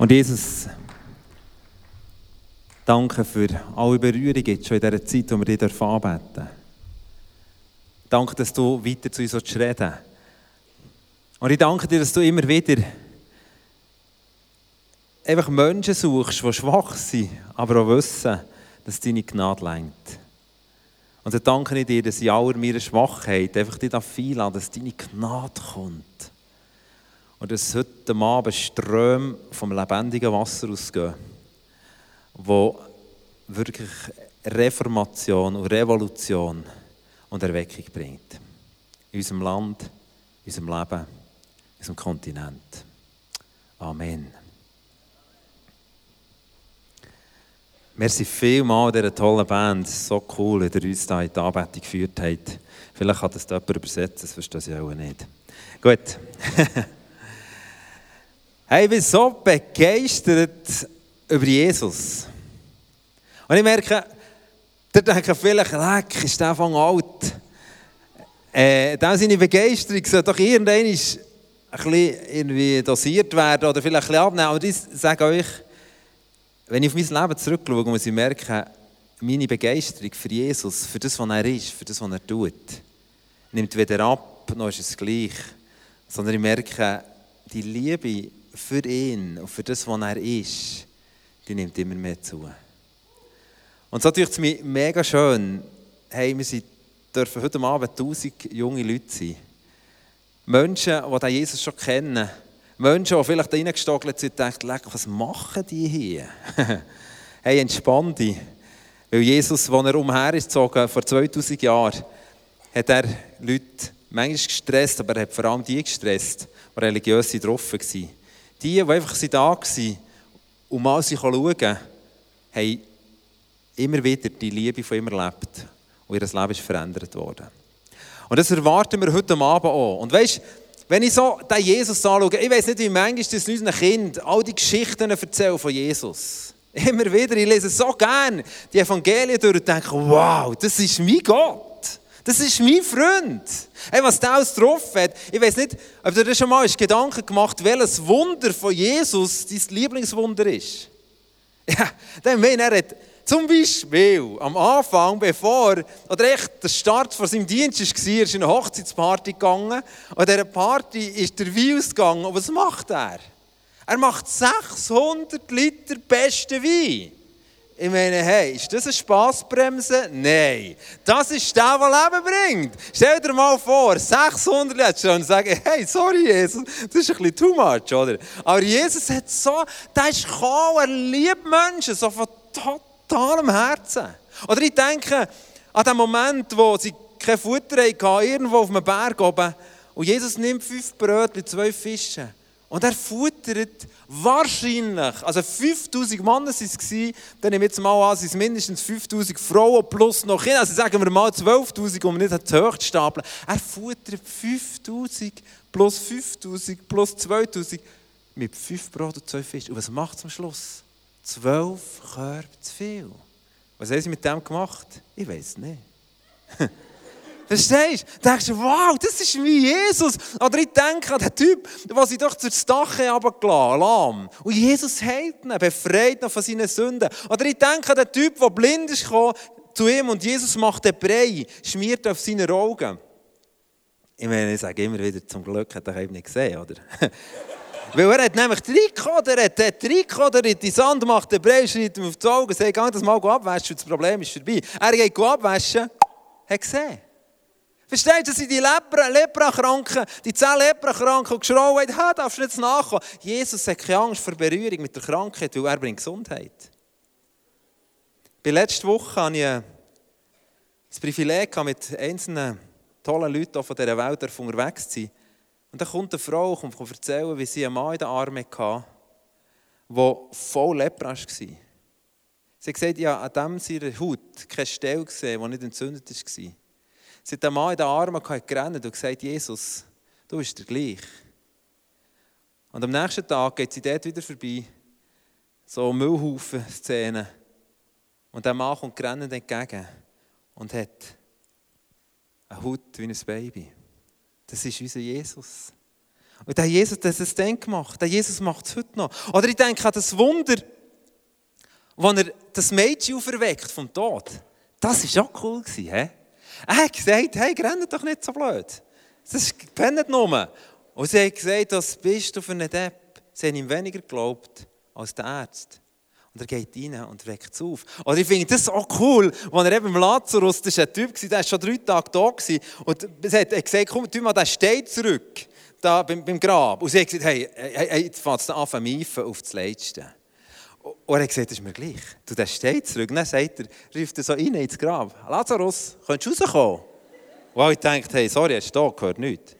Und Jesus, danke für alle Berührungen jetzt schon in dieser Zeit, wo wir dich anbeten dürfen. Danke, dass du weiter zu uns reden Und ich danke dir, dass du immer wieder einfach Menschen suchst, die schwach sind, aber auch wissen, dass deine Gnade lenkt. Und dann danke ich dir, dass in aller meiner Schwachheit einfach dich einladen dass deine Gnade kommt. Und dass heute Abend Ströme vom lebendigen Wasser ausgehen, wo wirklich Reformation und Revolution und Erweckung bringt. In unserem Land, in unserem Leben, in unserem Kontinent. Amen. Merci vielmals dieser tollen Band. So cool, dass ihr uns hier in die Anbetung geführt habt. Vielleicht hat das jemand übersetzt, das verstehe ich auch nicht. Gut. Hey, ich bin so begeistert über Jesus. Und ich merke, der denkt vielleicht, leck, ist der von alt. Äh, dann seine Begeisterung soll doch irgendwann ein bisschen irgendwie dosiert werden oder vielleicht ein bisschen abnehmen. Aber ich sage euch, wenn ich auf mein Leben zurückschaue, muss ich merken, meine Begeisterung für Jesus, für das, was er ist, für das, was er tut, nimmt weder ab, noch ist es gleich. Sondern ich merke, die Liebe für ihn und für das, was er ist, die nimmt immer mehr zu. Und so ist es mir mega schön, hey, wir sind, dürfen heute Abend tausend junge Leute sein. Menschen, die Jesus schon kennen. Menschen, die vielleicht reingestogelt sind und denken, was machen die hier? hey, entspann dich. Weil Jesus, als er umher ist gezogen, vor 2000 Jahren, hat er Leute manchmal gestresst, aber er hat vor allem die gestresst, die religiös drauf waren. Die, die einfach da waren und mal schauen, haben immer wieder die Liebe von ihm erlebt und ihr Leben ist verändert worden. Und das erwarten wir heute Abend auch. Und weißt, wenn ich so den Jesus anschaue, ich weiß nicht, wie manchmal das unseren Kindern all die Geschichten erzählen von Jesus. Immer wieder, ich lese so gerne die Evangelien durch und denke, wow, das ist mein Gott. Das ist mein Freund. Hey, was der alles drauf hat. Ich weiß nicht, ob du dir schon mal Gedanken gemacht welches Wunder von Jesus dein Lieblingswunder ist. Ja, dann meine er hat zum Beispiel am Anfang, bevor, oder echt der Start von seinem Dienst war, ist in eine Hochzeitsparty gegangen. Und dieser Party ist der Wein ausgegangen. Und was macht er? Er macht 600 Liter beste Wein. Ich meine, hey, ist das eine Spassbremse? Nein. Das ist der, der Leben bringt. Stell dir mal vor, 600 Leute und sagen, hey, sorry, Jesus, das ist ein bisschen too much, oder? Aber Jesus hat so, der ist gekommen, er liebt Menschen, so von totalem Herzen. Oder ich denke an den Moment, wo sie kein Futter hatten, irgendwo auf einem Berg oben, und Jesus nimmt fünf Brötchen, zwei Fische. Und er futtert wahrscheinlich, also 5000 Männer waren es, dann nehme ich jetzt mal an, es sind mindestens 5000 Frauen plus noch Kinder, also sagen wir mal 12.000, um nicht zu hoch zu stapeln. Er futtert 5000 plus 5000 plus 2000 mit 5 Brot und 2 Fisch. Und was macht es am Schluss? 12 Körbe zu viel. Was haben sie mit dem gemacht? Ich weiß nicht. Verstehst du? denkst du, wow, das ist wie Jesus. Oder ich denke an den Typ, der sich doch zur Dach runtergelassen lahm. Und Jesus heilt ihn, befreit ihn von seinen Sünden. Oder ich denke an den Typ, der blind ist gekommen, zu ihm und Jesus macht den Brei, schmiert auf seine Augen. Ich meine, ich sage immer wieder, zum Glück hat er eben nicht gesehen, oder? Weil er hat nämlich reingekommen, er hat dort reingekommen, er die Sand macht, den Brei schreit ihm auf die Augen, sagt, geh das mal abwaschen, das Problem ist vorbei. Er geht abwaschen, hat gesehen. Verstehst du, dass die Lepra, Leprakranken, die zehn Leprakranken geschrien haben, ha, darfst du nicht nachkommen. Jesus hat keine Angst vor Berührung mit der Krankheit, weil er bringt Gesundheit. Bei letzter Woche hatte ich das Privileg, mit einzelnen tollen Leuten von dieser Welt unterwegs zu sein. Und dann kommt eine Frau und kann erzählen, wie sie einen Mann in den Armen hatte, der voll Lepra war. Sie hat gesagt, ja, an dem seiner Haut keine Stelle gesehen, die nicht entzündet war. Sie hat den Mann in den Armen gerannt und gesagt, Jesus, du bist der gleich. Und am nächsten Tag geht sie dort wieder vorbei, so Müllhaufen-Szene. Und der Mann kommt grennend entgegen und hat eine Haut wie ein Baby. Das ist unser Jesus. Und der Jesus hat dann gemacht. Der Jesus macht es heute noch. Oder ich denke an das Wunder, wo er das Mädchen auferweckt vom Tod. Das war auch cool. He? Er hat gesagt, hey, rennt doch nicht so blöd. Das pennt nur. Und sie hat gesagt, das bist du für einen Depp. Sie haben ihm weniger geglaubt als der Arzt. Und er geht rein und weckt es auf. Oder ich finde das auch cool, als er eben im Lazarus, das war ein Typ, der war schon drei Tage da. Und er hat gesagt, komm, tu mal, der steht zurück, da beim, beim Grab. Und sie hat gesagt, hey, hey, hey jetzt fängt es an auf das Letzte. Und er gesagt, das ist mir gleich. Du, der steht zurück. Dann sagt er, ruft er so rein ins Grab. Lazarus, könntest du rauskommen? Und ich denke, hey, sorry, hast du da gehört? Nichts.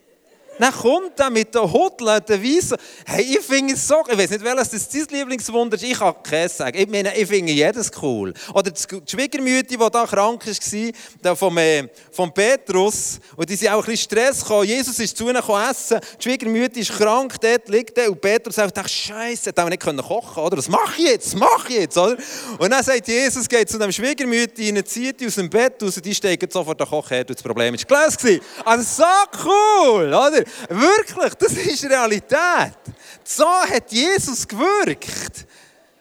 Dann kommt er mit den Hudeln, den Weissen. Hey, ich finde es so, ich weiß nicht, welches das dein Lieblingswunder ist, ich kann keins sagen. Ich meine, ich finde jedes cool. Oder die Schwiegermütter, die da krank war, vom, äh, vom Petrus, und die sind auch ein bisschen Stress gekommen. Jesus ist zu ihnen essen, die Schwiegermütter ist krank, dort liegt er, und Petrus sagt, Scheiße, da nicht kochen können, oder? Was mache ich jetzt? Was mache ich jetzt, oder? Und dann sagt Jesus, geht zu dem Schwiegermütter, ihnen zieht die aus dem Bett raus, und die steigen sofort den Kochherd, und das Problem ist gelöst Also so cool, oder? Wirklich, das ist Realität. So hat Jesus gewirkt.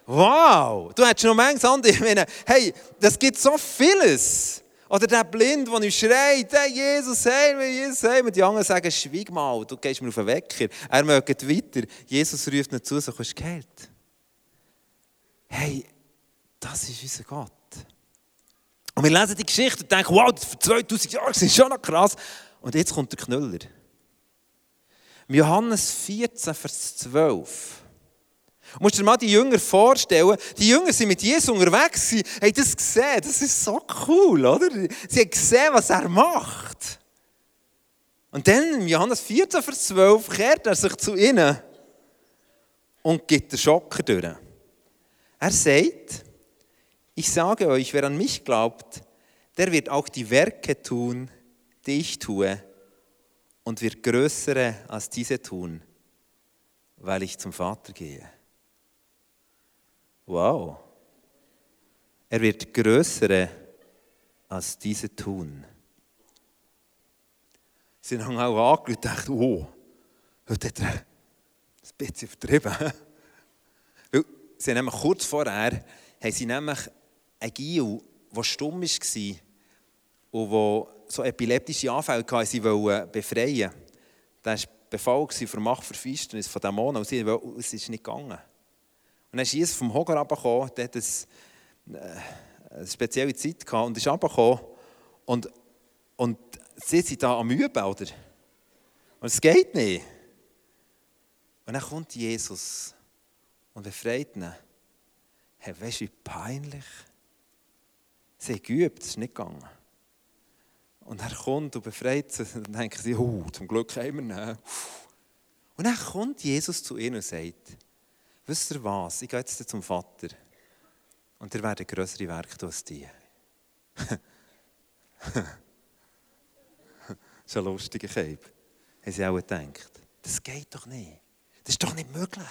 Wow, du hättest noch manches andere. Ich meine, hey, das gibt so vieles. Oder der Blind, der nicht schreit, hey, Jesus, hey Jesus, hey mir. Die anderen sagen, schweig mal, du gehst mir auf den Wecker. Er mögt weiter. Jesus ruft nicht zu, so kannst du Geld. Hey, das ist unser Gott. Und wir lesen die Geschichte und denken, wow, das vor 2000 Jahren ist schon noch krass. Und jetzt kommt der Knüller. Johannes 14, Vers 12. Du musst dir mal die Jünger vorstellen, die Jünger sind mit Jesus unterwegs, sie haben das gesehen, das ist so cool, oder? Sie haben gesehen, was er macht. Und dann, in Johannes 14, Vers 12, kehrt er sich zu ihnen und gibt den Schocker durch. Er sagt, ich sage euch, wer an mich glaubt, der wird auch die Werke tun, die ich tue, und wird größere als diese tun, weil ich zum Vater gehe. Wow. Er wird größere als diese tun. Sie haben auch angeschaut und gedacht, oh, heute hat er ein bisschen vertrieben. Weil sie nämlich kurz vorher haben sie nämlich einen Gil, der stumm war und der so epileptische Anfälle hatten, sie wollen befreien. Das war Befall für Macht für Finsternis von Dämonen und sie, es ist nicht gegangen. Und dann ist Jesus vom Hocker runtergekommen, der hat äh, eine spezielle Zeit gehabt und ist runtergekommen und, und sie sind da am Üben, oder? Und es geht nicht. Und dann kommt Jesus und befreit ihn. Hey, weißt du, wie peinlich? Sie haben geübt, es ist nicht gegangen. Und er kommt und befreit sie. Und dann denken sie, oh, zum Glück haben wir ihn. Und dann kommt Jesus zu ihnen und sagt, wisst ihr was, ich gehe jetzt zum Vater. Und er wird größere Werke tun als die. ist ein lustiger Cape. Haben sie auch gedacht. Das geht doch nicht. Das ist doch nicht möglich.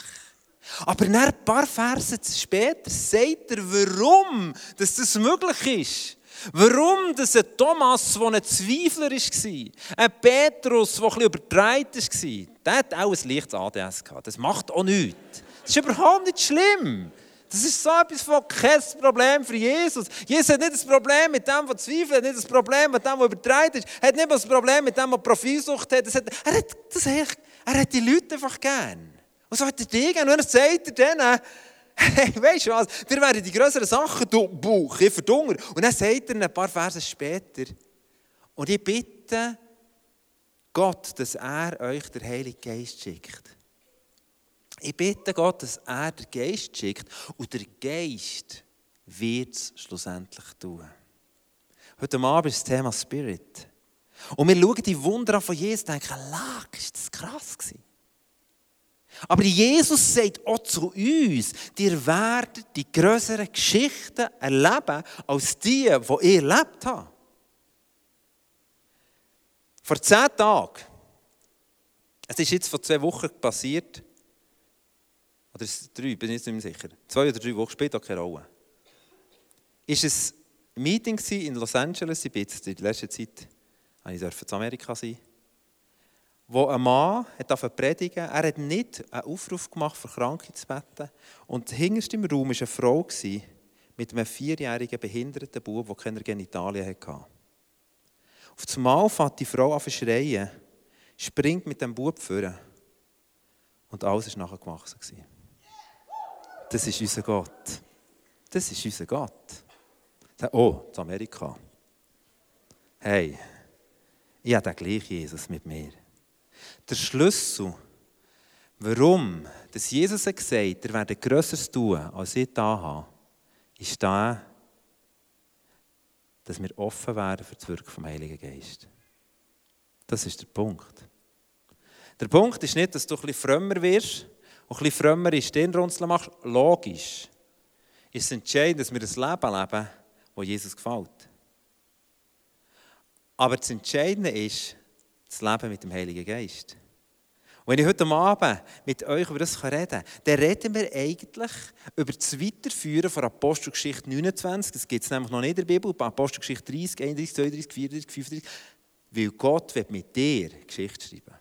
Aber ein paar Verse später sagt er, warum dass das möglich ist. Warum dass ein Thomas, der ein Zweifler war, ein Petrus, der etwas übertreibt war, der hat auch ein leichtes ADS gehabt. Das macht auch nichts. Das ist überhaupt nicht schlimm. Das ist so etwas von kein Problem für Jesus. Jesus hat nicht das Problem mit dem, der zweifelt, hat nicht das Problem mit dem, der übertreibt ist, hat nicht das Problem mit dem, der Profilsucht hat. hat er, hat das, er hat die Leute einfach gern. Und so hat er die gern. Und er sagt er denen, hey, weißt du was, wir werden die größeren Sachen Bauch, ich verdunger. Und dann sagt er ein paar Verse später, und ich bitte Gott, dass er euch den Heiligen Geist schickt. Ich bitte Gott, dass er den Geist schickt und der Geist wird es schlussendlich tun. Heute Abend ist das Thema Spirit. Und wir schauen die Wunder von Jesus und denken, lag, ist das krass gewesen. Aber Jesus sagt auch zu uns, ihr werdet die größeren Geschichten erleben, als die, die ihr erlebt habt. Vor zehn Tagen, es ist jetzt vor zwei Wochen passiert, oder ist es drei, bin ich nicht mehr sicher, zwei oder drei Wochen auch keine Rolle, ist es ein Meeting in Los Angeles, ich bin jetzt in der letzten Zeit, ich durfte in Amerika sein, wo ein Mann hat predigen Er hat nicht einen Aufruf gemacht, für Kranke zu beten. Und hinterst im Raum war eine Frau mit einem vierjährigen behinderten Bub, der keine Genitalien hatte. Auf das Mal fährt die Frau an zu schreien, springt mit dem Bub vor. Und alles war nachher gewachsen. Das ist unser Gott. Das ist unser Gott. Oh, zu Amerika. Hey, ich habe den gleichen Jesus mit mir. Der Schlüssel, warum dass Jesus hat gesagt er werde Größeres tun, als ich da habe, ist da, dass wir offen werden für das Wirken vom Heiligen Geist. Das ist der Punkt. Der Punkt ist nicht, dass du ein bisschen frömmer wirst und ein bisschen frömmer in Stirnrunzeln machst. Logisch. ist Es entscheidend, dass wir ein Leben leben, das Jesus gefällt. Aber das Entscheidende ist das Leben mit dem Heiligen Geist. Wenn ich heute Abend mit euch über das reden kann, dann reden wir eigentlich über das Weiterführen von Apostelgeschichte 29. Das gibt es nämlich noch nicht in der Bibel. Apostelgeschichte 30, 31, 32, 34, 35. Weil Gott wird mit dir Geschichte schreiben.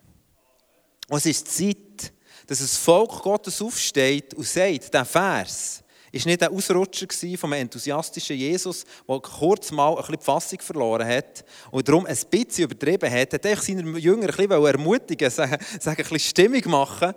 Und es ist Zeit, dass das Volk Gottes aufsteht und sagt, der Vers, ist nicht ein Ausrutscher von einem enthusiastischen Jesus, der kurz mal ein bisschen die Fassung verloren hat und darum ein bisschen übertrieben hat. Hat seine Jünger ein bisschen ermutigen, sagen, sagen, ein bisschen Stimmung machen.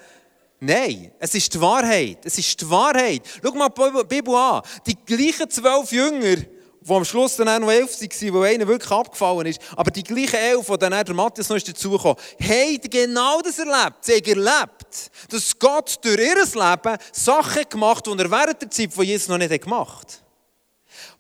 Nein, es ist die Wahrheit. Es ist die Wahrheit. Schau mal die Bibel an. Die gleichen zwölf Jünger, die am Schluss dann noch elf waren, wo einer wirklich abgefallen ist. Aber die gleichen elf, die dann der Matthias noch dazugekommen haben genau das erlebt. Sie haben erlebt, dass Gott durch ihr Leben Sachen gemacht hat, die er während der Zeit von Jesus noch nicht gemacht hat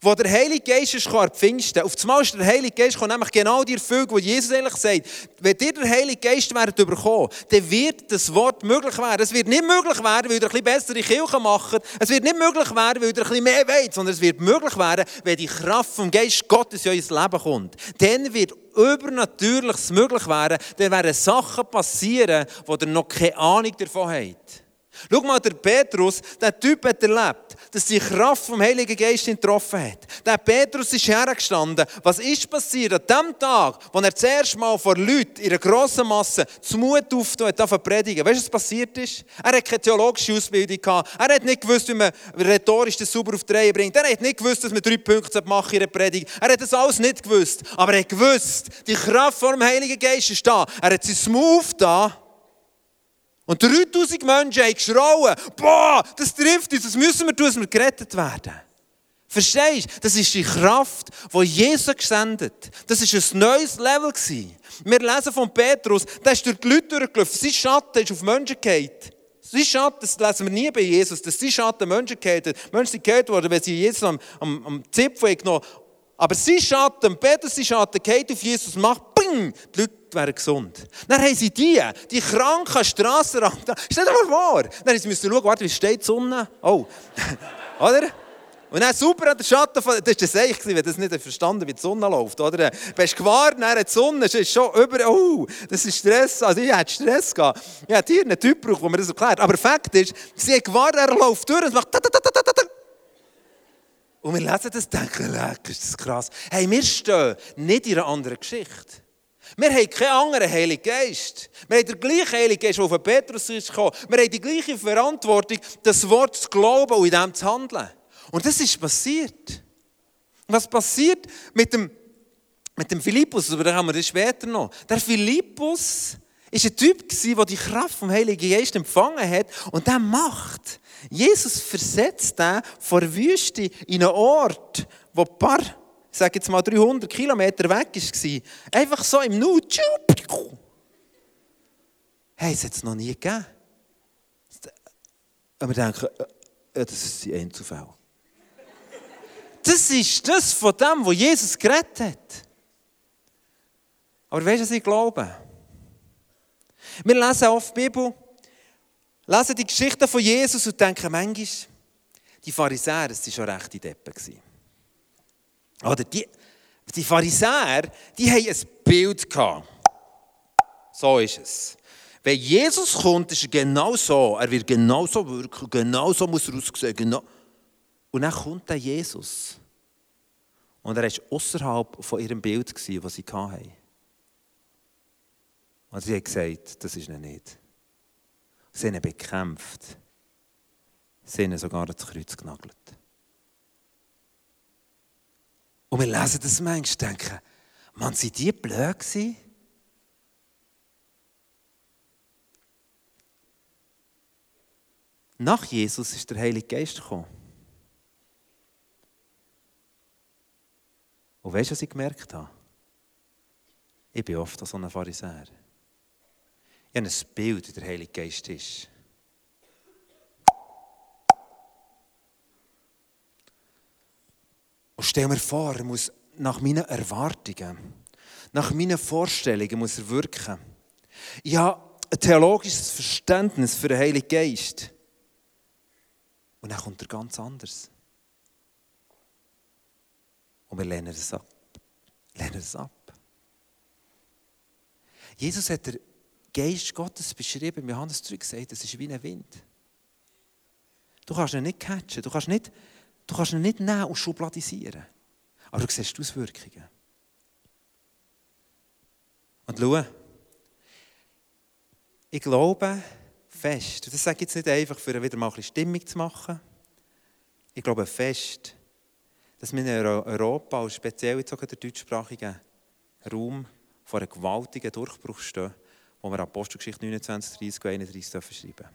wo der Heilige Geist ist an Pfingsten. Auf einmal ist der Heilige Geist nämlich genau die Erfüllung, die Jesus eigentlich sagt. Wenn ihr der Heilige Geist werdet überkommen, dann wird das Wort möglich werden. Es wird nicht möglich werden, weil ihr ein bisschen bessere Kirche macht. Es wird nicht möglich werden, weil ihr ein bisschen mehr wollt, sondern es wird möglich werden, wenn die Kraft vom Geist Gottes in euer Leben kommt. Dann wird Übernatürliches möglich werden. Dann werden Sachen passieren, wo ihr noch keine Ahnung davon habt. Schau mal, der Petrus, der Typ hat erlebt, dass die Kraft vom Heiligen Geist ihn getroffen hat. Der Petrus ist hergestanden. Was ist passiert an dem Tag, wo er das erste Mal vor Leuten in einer grossen Masse zum Mut aufgetan hat, zu predigen? Weißt du, was passiert ist? Er hat keine theologische Ausbildung gehabt. Er hat nicht gewusst, wie man rhetorisch das sauber auf die Reihe bringt. Er hat nicht gewusst, dass man drei Punkte machen in einer Predigt. Er hat das alles nicht gewusst. Aber er hat gewusst, die Kraft vom Heiligen Geist ist da. Er hat sein Move da und 3000 Menschen haben geschrauen, boah, das trifft uns, das müssen wir tun, dass wir gerettet werden. Verstehst du? Das ist die Kraft, die Jesus gesendet Das war ein neues Level. Wir lesen von Petrus, der ist durch die Leute durchgelaufen. Sein Schatten ist auf Menschen gefallen. Sein Schatten, das lesen wir nie bei Jesus, dass sein Schatten Menschen gefallen Menschen sind gefallen worden, weil sie Jesus am, am, am Zipfel genommen Aber sein Schatten, Petrus Schatten, geht auf Jesus macht, bing, die Leute wären gesund. Dann haben sie die, die kranken Strassenrand. Stell dir mal vor. Dann müssen sie schauen, warte, wie steht die Sonne? Oh. oder? Und dann super an der Schatten von, das war das eigentlich, wenn das nicht verstanden wie die Sonne läuft, oder? Du hast gewartet, dann die Sonne, ist schon über, oh, das ist Stress, also ich hätte Stress gehabt. Ich hätte hier einen Typ gebraucht, der mir das erklärt. Aber Fakt ist, sie hat gewartet, er läuft durch und macht und wir lesen das und denken, leck, ist das krass. Hey, wir stehen nicht in einer anderen Geschichte. Wir haben keinen anderen Heiligen Geist. Wir haben den gleichen Heiligen Geist, der auf Petrus ist gekommen. Wir haben die gleiche Verantwortung, das Wort zu glauben und in dem zu handeln. Und das ist passiert. Was passiert mit dem, mit dem Philippus? Aber da haben wir das später noch. Der Philippus war ein Typ, der die Kraft vom Heiligen Geist empfangen hat und der macht. Jesus versetzt den vor Wüste in einen Ort, wo ein paar ich sage jetzt mal 300 Kilometer weg war, einfach so im Nu, hey, es hat es noch nie gegeben. Und wir denken, äh, das ist ein Einzelfall. Das ist das von dem, was Jesus gerettet hat. Aber weißt du, was ich glaube? Wir lesen oft die Bibel, lesen die Geschichten von Jesus und denken manchmal, die Pharisäer, das waren schon rechte Deppen. Oder die, die Pharisäer, die haben ein Bild gehabt. So ist es. Wenn Jesus kommt, ist er genau so. Er wird genau so wirken, genau so muss er aussehen. Genau. Und dann kommt der Jesus. Und er war außerhalb von ihrem Bild, das sie hatten. Und sie hat gesagt, das ist er nicht. Sie haben ihn bekämpft. Sie haben ihn sogar ans Kreuz genagelt. Und wir lesen das manchmal und denken, man, sind die blöd gewesen? Nach Jesus ist der Heilige Geist gekommen. Und weißt du, was ich gemerkt habe? Ich bin oft so ein Pharisäer. Ich habe ein Bild, wie der Heilige Geist ist. Und stell mir vor, er muss nach meinen Erwartungen, nach meinen Vorstellungen muss er wirken. Ich habe ein theologisches Verständnis für den Heiligen Geist. Und dann kommt er ganz anders. Und wir lehnen es ab. Lehnen es ab. Jesus hat den Geist Gottes beschrieben, wir haben es gesagt, es ist wie ein Wind. Du kannst ihn nicht catchen, du kannst, nicht, du kannst ihn nicht nehmen und schubladisieren. Aber du siehst die Auswirkungen. Und schau, ich glaube fest, das sage ich jetzt nicht einfach, für wieder mal ein bisschen Stimmung zu machen, ich glaube fest, dass wir in Europa, und speziell jetzt in der deutschsprachigen Raum, vor einem gewaltigen Durchbruch stehen, wo wir Apostelgeschichte 29, 30 und 31 schreiben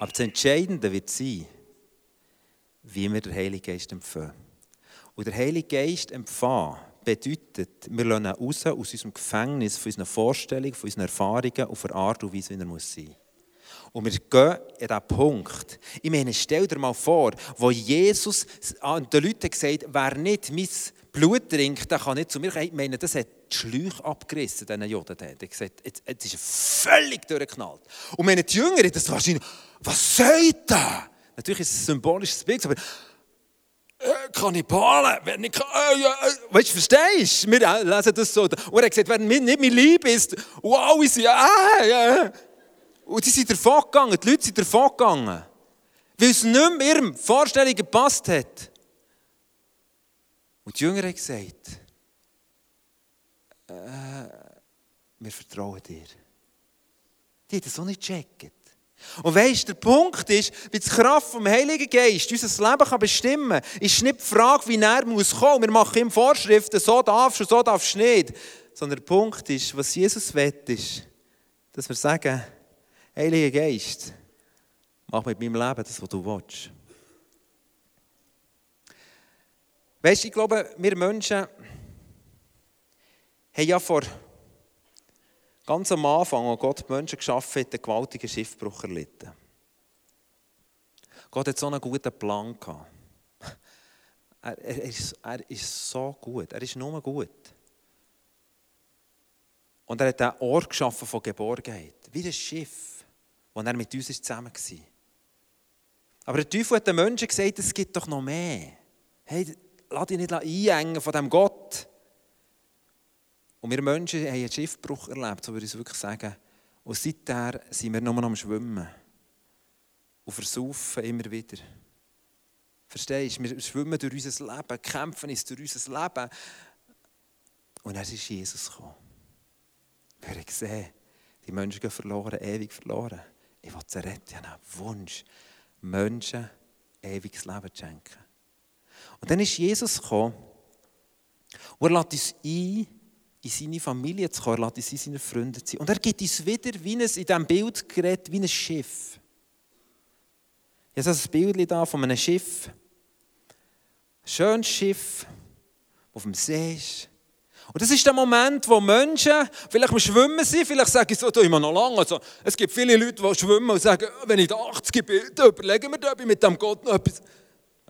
Aber das Entscheidende wird sein, wie wir den Heiligen Geist empfangen. Und der Heilige Geist empfangen bedeutet, wir lassen ihn raus aus unserem Gefängnis, von userer Vorstellung, von unseren Erfahrungen auf eine Art und Weise, wie er muss sein muss. Und wir gehen an diesen Punkt. Ich meine, stell dir mal vor, wo Jesus den Leuten gesagt hat, wer nicht mein Blut trinkt, der kann nicht zu mir kommen. Ich meine, das hat die Schläuche abgerissen, diesen Juden. Er hat gesagt, jetzt, jetzt ist völlig durchgeknallt. Und meine die Jünger, das wahrscheinlich, was soll das? Natürlich ist es symbolisches Bild, aber äh, Kannibalen, wer nicht, äh, ja, äh, weißt du, verstehst du? Wir lesen das so. Und er hat gesagt, wer nicht mein Lieb ist, wow, ist ja, ah, ja. Und sie sind davon gegangen, die Leute sind davon gegangen, weil es nicht mehr ihrem Vorstellungen gepasst hat. Und die Jünger haben gesagt, äh, wir vertrauen dir. Die haben das auch nicht gecheckt. Und weißt der Punkt ist, wie die Kraft vom Heiligen Geist unser Leben kann bestimmen kann, ist nicht die Frage, wie er muss kommen. Wir machen ihm Vorschriften, so darfst du, so darfst du nicht. Sondern der Punkt ist, was Jesus will, ist, dass wir sagen, Heiliger Geist, mach mit meinem Leben das, was du willst. Weißt du, ich glaube, wir Menschen haben ja vor ganz am Anfang, als Gott die Menschen geschaffen hat, einen gewaltigen Schiffbruch erlitten. Gott hat so einen guten Plan gehabt. Er, er, ist, er ist so gut, er ist nur gut. Und er hat einen Ort geschaffen von Geborgenheit, wie ein Schiff, wo er mit uns zusammen war. Aber der Teufel hat den Menschen gesagt, es gibt doch noch mehr. Hey, lass dich nicht einengen von diesem Gott. Und wir Menschen haben einen Schiffbruch erlebt, so würde ich es wirklich sagen. Und seitdem sind wir nur noch am Schwimmen. Und versaufen immer wieder. Verstehst du? Wir schwimmen durch unser Leben, kämpfen uns durch unser Leben. Und dann ist Jesus gekommen. Wir haben gesehen, die Menschen gehen verloren, ewig verloren. Ich will sie retten. Ich habe einen Wunsch, Menschen ewiges Leben zu schenken. Und dann ist Jesus gekommen und er lädt uns ein, in seine Familie zu kommen, in seine Freunde zu sein. Und er gibt uns wieder, wie ein, in diesem Bild gerät, wie ein Schiff. Ich habe ein Bild von einem Schiff. Ein schönes Schiff, das auf dem See ist. Und das ist der Moment, wo Menschen vielleicht am Schwimmen sind, vielleicht sagen so, da immer noch lange. Also, es gibt viele Leute, die schwimmen und sagen, wenn ich da 80 bin, dann überlegen wir da, mit dem Gott noch etwas.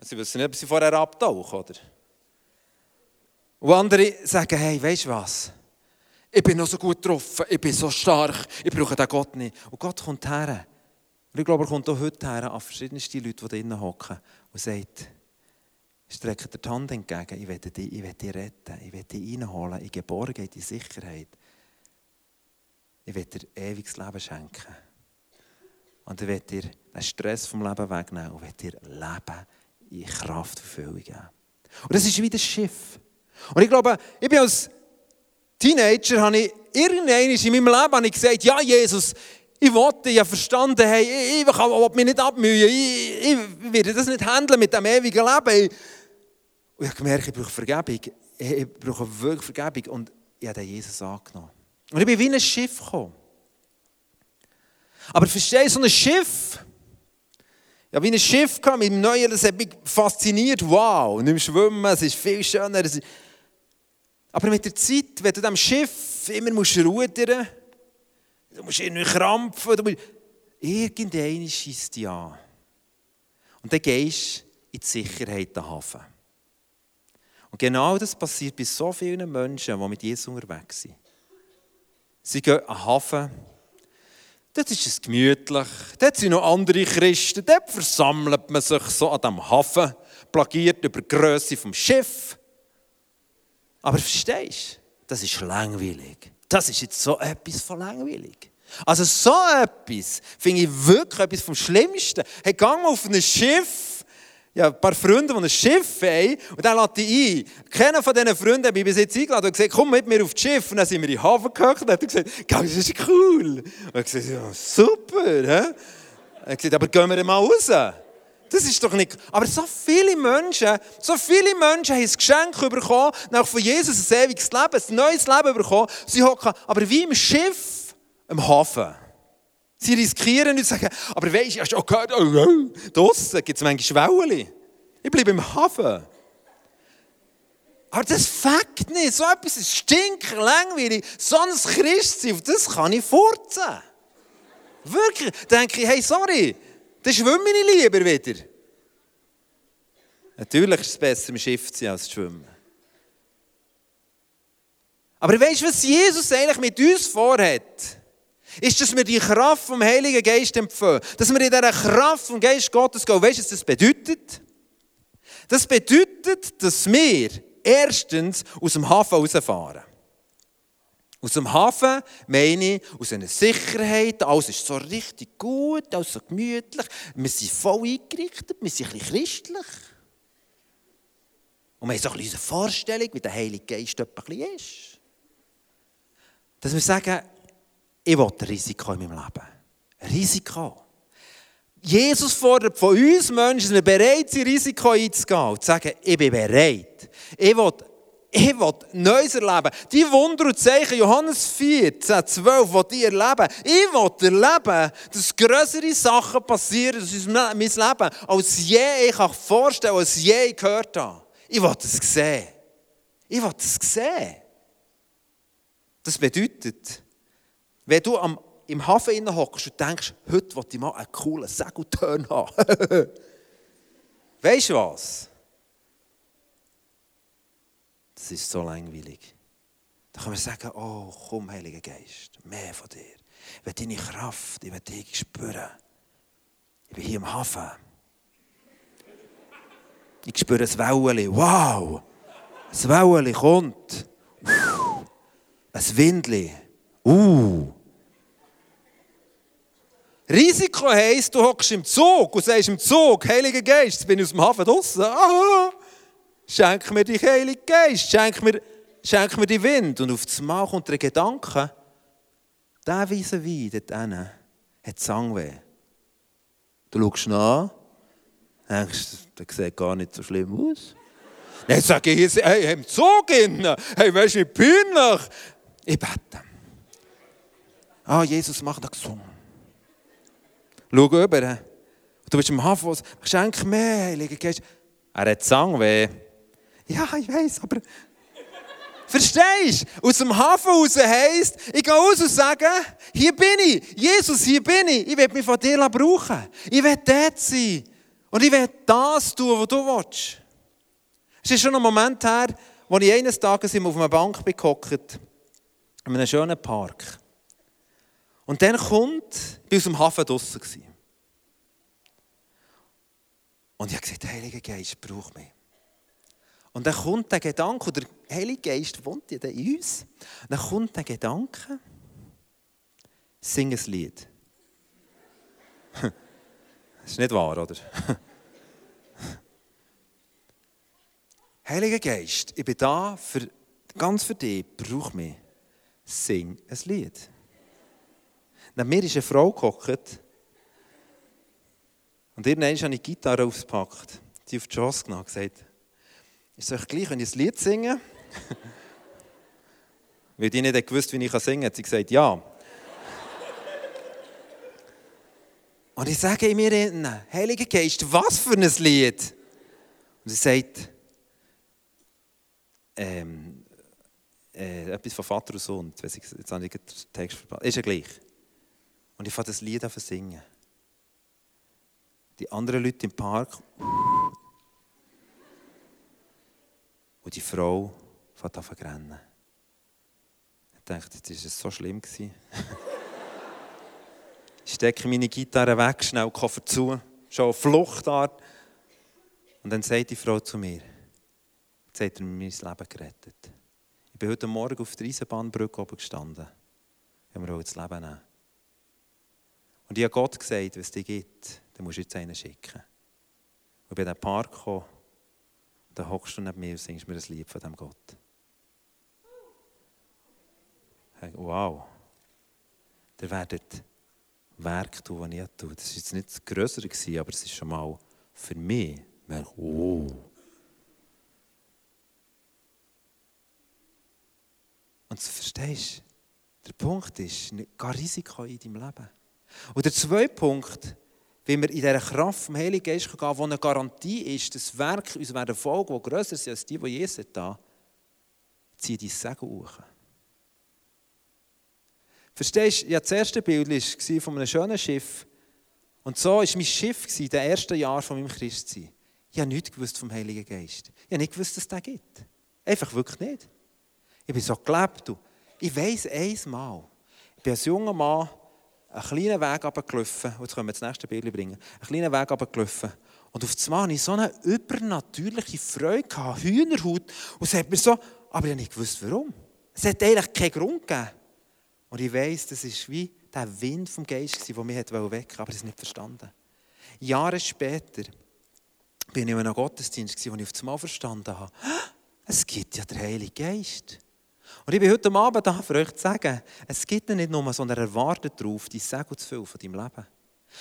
Sie wissen nicht, ob sie vorher abtauchen, oder? Und andere sagen, hey, weißt du was? Ich bin noch so gut getroffen, ich bin so stark, ich brauche den Gott nicht. Und Gott kommt her. Und ich glaube, er kommt auch heute her an verschiedenste Leute, die drinnen hocken und sagt, strecke dir die Hand entgegen, ich werde dich, ich werde dich retten, ich werde dich reinholen, in Geborgenheit, in Sicherheit. Ich werde dir ewiges Leben schenken. Und ich werde dir den Stress vom Leben wegnehmen und werde dir Leben in Kraft und Fülle geben. Und das ist wie das Schiff. Und ich glaube, ich bin als Teenager, habe ich irgendwann in meinem Leben habe ich gesagt, ja Jesus, ich wollte, ich habe verstanden, hey, ich, ich, will mich nicht abmühen, ich, ich werde das nicht handeln mit dem ewigen Leben. Und ich habe gemerkt, ich brauche Vergebung, ich brauche wirklich Vergebung und ich habe Jesus angenommen. Und ich bin wie ein Schiff gekommen. Aber verstehe, so ein Schiff, ja, wie ein Schiff kam mit dem Neuen, das hat mich fasziniert. Wow, nicht mehr schwimmen, es ist viel schöner. Ist... Aber mit der Zeit, wenn du diesem Schiff immer musst rudern du musst irgendwie krampfen, du musst... irgendeiner schießt dich an. Und dann gehst du in die Sicherheit der Hafen. Und genau das passiert bei so vielen Menschen, die mit Jesus unterwegs sind. Sie gehen an den Hafen, Dort ist es gemütlich. Dort sind noch andere Christen. Dort versammelt man sich so an dem Hafen, plagiert über die Größe vom Schiff. Aber verstehst du, das ist langweilig. Das ist jetzt so etwas von langweilig. Also so etwas finde ich wirklich etwas vom Schlimmsten. Hey, mal auf ein Schiff ja, ein paar Freunde, die ein Schiff haben, und dann lade ich ein. Keiner von diesen Freunden hat mich bis jetzt eingeladen und gesagt, komm mit mir auf das Schiff. Und dann sind wir in den Hafen gehockt und hat gesagt, das ist cool. Und ich gesagt, ja, super. He? Er hat gesagt, aber gehen wir mal raus. Das ist doch nicht. Aber so viele Menschen, so viele Menschen haben ein Geschenk bekommen, nach von Jesus ein ewiges Leben, ein neues Leben bekommen. Sie hocken aber wie im Schiff am Hafen. Sie riskieren nicht zu sagen, aber weisst du, hast du auch gehört, oh, oh, draussen gibt es manchmal Wellen. Ich bleibe im Hafen. Aber das fängt nicht. So etwas ist stinklangweilig. So ein Christsein, das kann ich furzen. Wirklich. Da denke ich, hey, sorry, dann schwimme ich lieber wieder. Natürlich ist es besser, im Schiff zu sein, als zu schwimmen. Aber weißt du, was Jesus eigentlich mit uns vorhat? ist, dass wir die Kraft vom Heiligen Geist empfangen. Dass wir in dieser Kraft vom Geist Gottes gehen. Weißt du, was das bedeutet? Das bedeutet, dass wir erstens aus dem Hafen rausfahren. Aus dem Hafen meine ich, aus einer Sicherheit, alles ist so richtig gut, alles so gemütlich, wir sind voll eingerichtet, wir sind ein bisschen christlich. Und wir haben so ein bisschen eine Vorstellung, wie der Heilige Geist ein bisschen ist. Dass wir sagen, ich will ein Risiko in meinem Leben. Risiko. Jesus fordert von uns Menschen, dass wir bereit sind, Risiko einzugehen und zu sagen, ich bin bereit. Ich will, ich will Neues erleben. Die Wunder und Zeichen, Johannes 4, 10, 12, die ich erleben. Ich will erleben, dass größere Sachen passieren in meinem Leben, als je ich kann vorstellen, als je gehört habe. Ich will das sehen. Ich will das sehen. Das bedeutet, wenn du am, im Hafen hockst und denkst, heute will ich mal einen coolen Segelturn haben. weißt du was? Das ist so langweilig. Da kann man sagen, oh komm, Heiliger Geist, mehr von dir. Ich will deine Kraft, ich will dich spüren. Ich bin hier im Hafen. Ich spüre ein Wellen. Wow! Ein Wellen kommt. Ein Windli. Uh. Risiko heisst, du hockst im Zug und sagst im Zug, Heiliger Geist, bin ich aus dem Hafen draußen. Ah, schenk mir dich, Heiliger Geist, schenk mir, schenk mir die Wind. Und auf das Mal kommt der Gedanke, der weise Wein dort hinten hat Sangweh. Du schaust nach, denkst, der sieht gar nicht so schlimm aus. Dann sage ich, hey, im Zug innen, hey, weißt du, wie peinlich. Ich bete. Ah, Jesus macht das gesungen. Schau rüber. Du bist im Hafen, schenk mehr, Heiliger Geist. Er hat Sangweh. Ja, ich weiß, aber... Verstehst du? Aus dem Hafen raus heisst, ich gehe raus und sage, hier bin ich. Jesus, hier bin ich. Ich will mich von dir brauchen. Ich will dort sein. Und ich will das tun, was du willst. Es ist schon ein Moment her, wo ich eines Tages auf einer Bank gehockt in einem schönen Park. Und dann kommt, ich war aus dem Hafen draussen. Und ich habe gesagt, der Heilige Geist braucht mich. Und dann kommt der Gedanke, der Heilige Geist wohnt ja in uns. Dann kommt der Gedanke, sing ein Lied. Das ist nicht wahr, oder? Heiliger Geist, ich bin da für, ganz für dich, brauch mich. sing ein Lied. Neben mir ist eine Frau gehockt und irgendwann habe ich die Gitarre ausgepackt, sie auf die Chance genommen gesagt, ist es euch gleich, wenn ich ein Lied singe? Weil die nicht gewusst, wie ich singen kann, hat sie gesagt, ja. und ich sage in mir innen, Heiliger Geist, was für ein Lied? Und sie sagt, ähm, äh, etwas von Vater und Sohn. Jetzt, ich, jetzt habe ich den Text verpasst. Ist ja gleich. Und ich fange das Lied an zu singen. Die anderen Leute im Park. Und die Frau fängt an zu rennen. Ich dachte, jetzt war es so schlimm. ich stecke meine Gitarre weg, schnell Koffer zu, schon auf Fluchtart. Und dann sagt die Frau zu mir, jetzt hat er mir mein Leben gerettet. Ich bin heute Morgen auf der Eisenbahnbrücke oben gestanden. Ich habe mir das Leben nehmen. Und ich habe Gott gesagt, wenn es dich gibt, dann musst du jetzt einen schicken. Und ich bin in den Park gekommen, dann hockst du neben mir und singst mir ein Lied von diesem Gott. Wow. Ihr werdet Werk tun, die ich tue. Das war jetzt nicht das Größere, aber es ist schon mal für mich, oh. Und du verstehst, der Punkt ist, gar Risiko in deinem Leben. Und der zweite Punkt, wie wir in dieser Kraft vom Heiligen Geist gehen können, wo eine Garantie ist, dass Werk uns werden folgen, die grösser sind als die, die Jesus da, zieh dein Segen hoch. Verstehst du, ja, das erste Bild war von einem schönen Schiff. Und so war mein Schiff in den ersten Jahren von meinem Christsein. Ich habe nichts gewusst vom Heiligen Geist. Ich habe nicht gewusst, dass es den gibt. Einfach wirklich nicht. Ich bin so gelebt. Ich weiss einmal, ich bin als junger Mann einen kleinen Weg runtergelaufen. Jetzt können wir das nächste Bild bringen. Einen kleinen Weg runtergelaufen. Und auf einmal hatte ich so eine übernatürliche Freude, gehabt, Hühnerhaut. Und es hat mir so, aber ich habe nicht gewusst, warum. Es hat eigentlich keinen Grund gegeben. Und ich weiss, das war wie der Wind vom Geist, der mich wecken wollte, aber ich es nicht verstanden. Jahre später bin ich in einem Gottesdienst, wo ich auf einmal verstanden habe, es gibt ja den Heiligen Geist. Und ich bin heute Abend da, für euch zu sagen, es gibt nicht nur, sondern er darauf, dein Segel zu füllen von deinem Leben.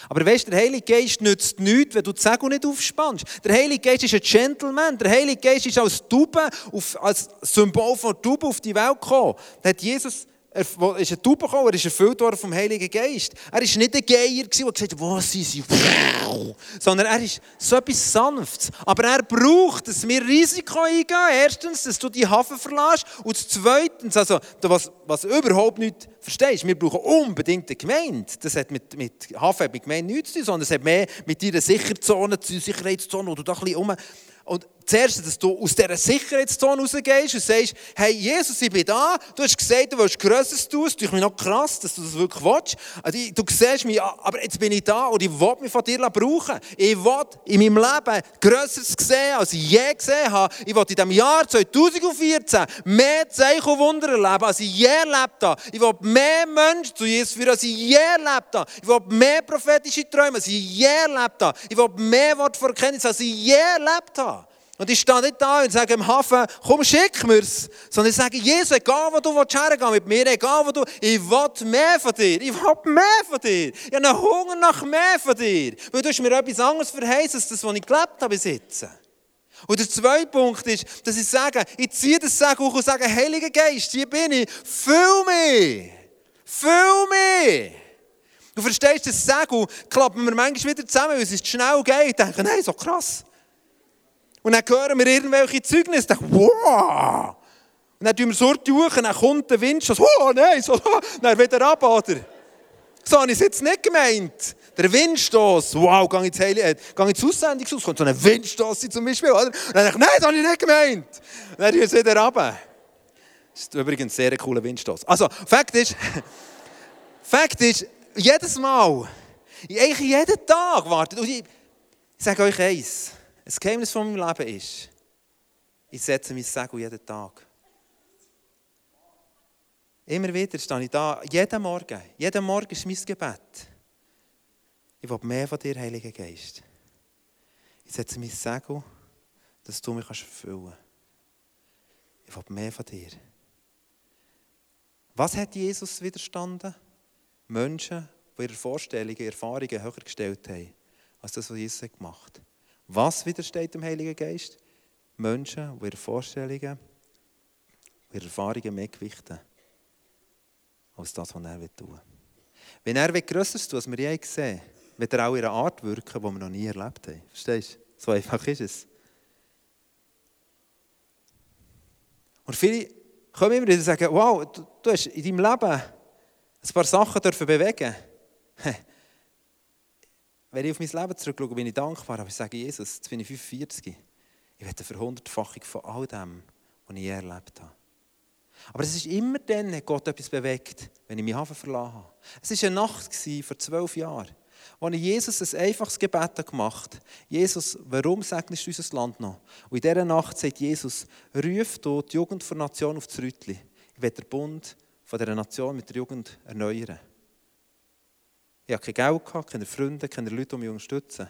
Aber weißt du, der Heilige Geist nützt nichts, wenn du die Segel nicht aufspannst. Der Heilige Geist ist ein Gentleman. Der Heilige Geist ist als Taube, als Symbol von Taube auf die Welt gekommen. Da hat Jesus er ist ein Taube gekommen, er ist erfüllt worden vom Heiligen Geist. Er war nicht ein Geier, der gesagt hat, wo sind sie? Sondern er ist so etwas Sanftes. Aber er braucht, dass wir Risiko eingehen. Erstens, dass du die Hafen verlässt. Und zweitens, also, was, was überhaupt nicht verstehst, wir brauchen unbedingt eine Gemeinde. Das hat mit, mit Hafen mit Gemeinde nichts zu tun, sondern es hat mehr mit deiner Sicherheitszone, Sicherheitszone, wo du da ein bisschen um und zuerst, dass du aus dieser Sicherheitszone rausgehst und sagst, hey Jesus, ich bin da, du hast gesagt, du willst Größeres tun, es ist mir noch krass, dass du das wirklich willst. Also, du siehst mich, aber jetzt bin ich da und ich will mich von dir brauchen. Ich will in meinem Leben Größeres sehen, als ich je gesehen habe. Ich will in diesem Jahr 2014 mehr Zeichen und Wunder erleben, als ich je erlebt habe. Ich will mehr Menschen zu Jesus führen, als ich je erlebt habe. Ich will mehr prophetische Träume, als ich je erlebt habe. Ich will mehr Wort vor Erkenntnis, als ich je erlebt habe. Und ich stehe nicht da und sage im Hafen, komm, schick mir's. Sondern ich sage, Jesus, egal wo du hergehen mit mir, egal wo du, ich will mehr von dir. Ich will mehr von dir. Ich habe einen Hunger nach mehr von dir. Weil du hast mir etwas anderes verheißen, als das, was ich gelebt habe bis jetzt. Und der zweite Punkt ist, dass ich sage, ich ziehe das Segen hoch und sage, Heiliger Geist, hier bin ich, füll mich. Füll mich. Du verstehst, das Segen klappen wir manchmal wieder zusammen, weil es schnell geht. Ich denke, nein, so krass. Und dann hören wir irgendwelche Zeugnisse, denken, wow! Und dann tun wir so durch, dann kommt der Windstoß, oh nein, so, dann wieder ab, oder? So habe ich es jetzt nicht gemeint. Der Windstoß, wow, gehe ins, Heil äh, gehe ins Aussendungshaus, kommt so ein Windstoß zum Beispiel, oder? Und dann denke ich, nein, das habe ich nicht gemeint. Und dann tun wir es wieder ab. Das ist übrigens ein sehr cooler Windstoß. Also, Fakt ist, Fakt ist, jedes Mal, eigentlich jeden Tag wartet, und ich, ich sage euch eins, ein Geheimnis von meinem Leben ist, ich setze mein Segel jeden Tag. Immer wieder stehe ich da, jeden Morgen. Jeden Morgen ist mein Gebet. Ich will mehr von dir, Heiliger Geist. Ich setze mein Segel, dass du mich erfüllen kannst. Ich will mehr von dir. Was hat Jesus widerstanden? Menschen, die ihre Vorstellungen, Erfahrungen höher gestellt haben, als das, was Jesus gemacht hat. Was widersteht dem Heiligen Geist? Menschen, die ihre Vorstellungen, ihre Erfahrungen mehr gewichten, als das, was er tun will. Wenn er Größeres tun was wir je gesehen haben, wird er auch in einer Art wirken, die wir noch nie erlebt haben. Verstehst du? So einfach ist es. Und viele kommen immer wieder und sagen, wow, du, du hast in deinem Leben ein paar Sachen dürfen bewegen. Wenn ich auf mein Leben zurückschaue, bin ich dankbar, aber ich sage, Jesus, jetzt bin ich 45. Ich werde eine Verhundertfachung von all dem, was ich je erlebt habe. Aber es ist immer dann, hat Gott etwas bewegt, wenn ich meinen Hafen verlassen habe. Es war eine Nacht vor zwölf Jahren, wo ich Jesus ein einfaches Gebet gemacht habe. Jesus, warum segnest du unser Land noch? Und in dieser Nacht sagt Jesus, ruf du die Jugend der Nation auf das Rütli. Ich werde den Bund von dieser Nation mit der Jugend erneuern. Ich hatte kein Geld, keine Freunde, keine Leute, die mich unterstützen.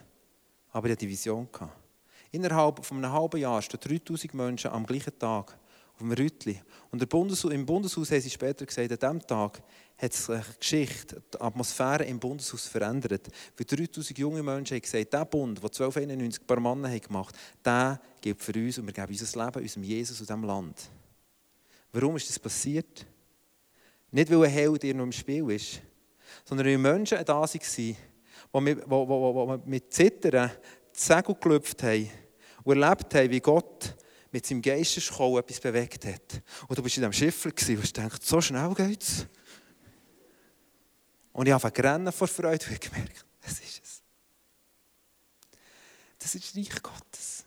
Aber ich hatte die Vision. Innerhalb von einem halben Jahr stehen 3000 Menschen am gleichen Tag auf dem Rütli. Und Bundes im Bundeshaus haben sie später gesagt, an diesem Tag hat sich die Geschichte, die Atmosphäre im Bundeshaus verändert. Weil 3000 junge Menschen haben gesagt, der Bund, den 1291 paar Männer gemacht haben, der gibt für uns und wir geben unser Leben unserem Jesus und diesem Land. Warum ist das passiert? Nicht, weil ein Held noch im Spiel ist, sondern weil Menschen da waren, die mit, Zittern die Segel gelüpft haben und erlebt haben, wie Gott mit seinem Geistesschau etwas bewegt hat. Und du bist in diesem Schiff und hast gedacht, so schnell geht's. Und ich habe gerannt vor Freude und gemerkt, das ist es. Das ist das Reich Gottes.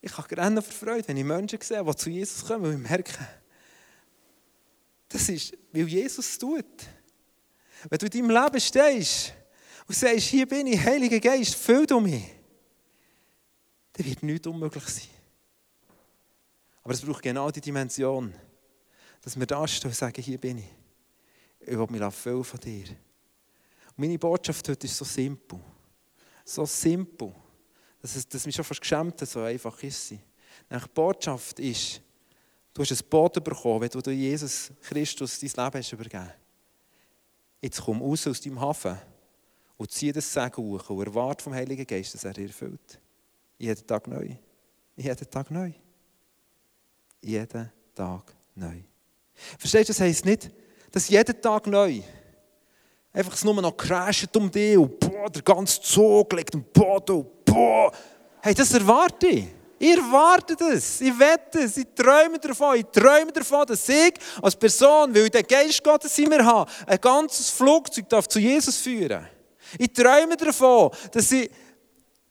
Ich habe gerannt vor Freude, wenn ich Menschen sehe, die zu Jesus kommen, und ich merke, das ist, weil Jesus es tut. Wenn du in deinem Leben stehst und sagst, hier bin ich, Heiliger Geist, füll du mich, dann wird nichts unmöglich sein. Aber es braucht genau die Dimension, dass wir da stehen und sagen, hier bin ich. Ich will mich füllen von dir. Und meine Botschaft heute ist so simpel. So simpel, dass es dass mich schon fast geschämt hat, so einfach ist sie. Die Botschaft ist, du hast ein Boot bekommen, wenn du Jesus Christus dein Leben hast übergeben Jetzt komm raus aus deinem Hafen und zieh das Segen hoch und erwarte vom Heiligen Geist, dass er dir erfüllt. Jeden Tag neu. Jeden Tag neu. Jeden Tag neu. Verstehst du, das heisst nicht, dass jeden Tag neu einfach nur noch crasht um dich und boah, der ganze Zug liegt im Boden und boah. Hey, das erwarte ich. Ich erwarte das. Ich wette es. Ich träume davon. Ich träume davon, dass ich als Person, weil ich den Geist Gottes in mir habe, ein ganzes Flugzeug darf zu Jesus führen Ich träume davon, dass, ich,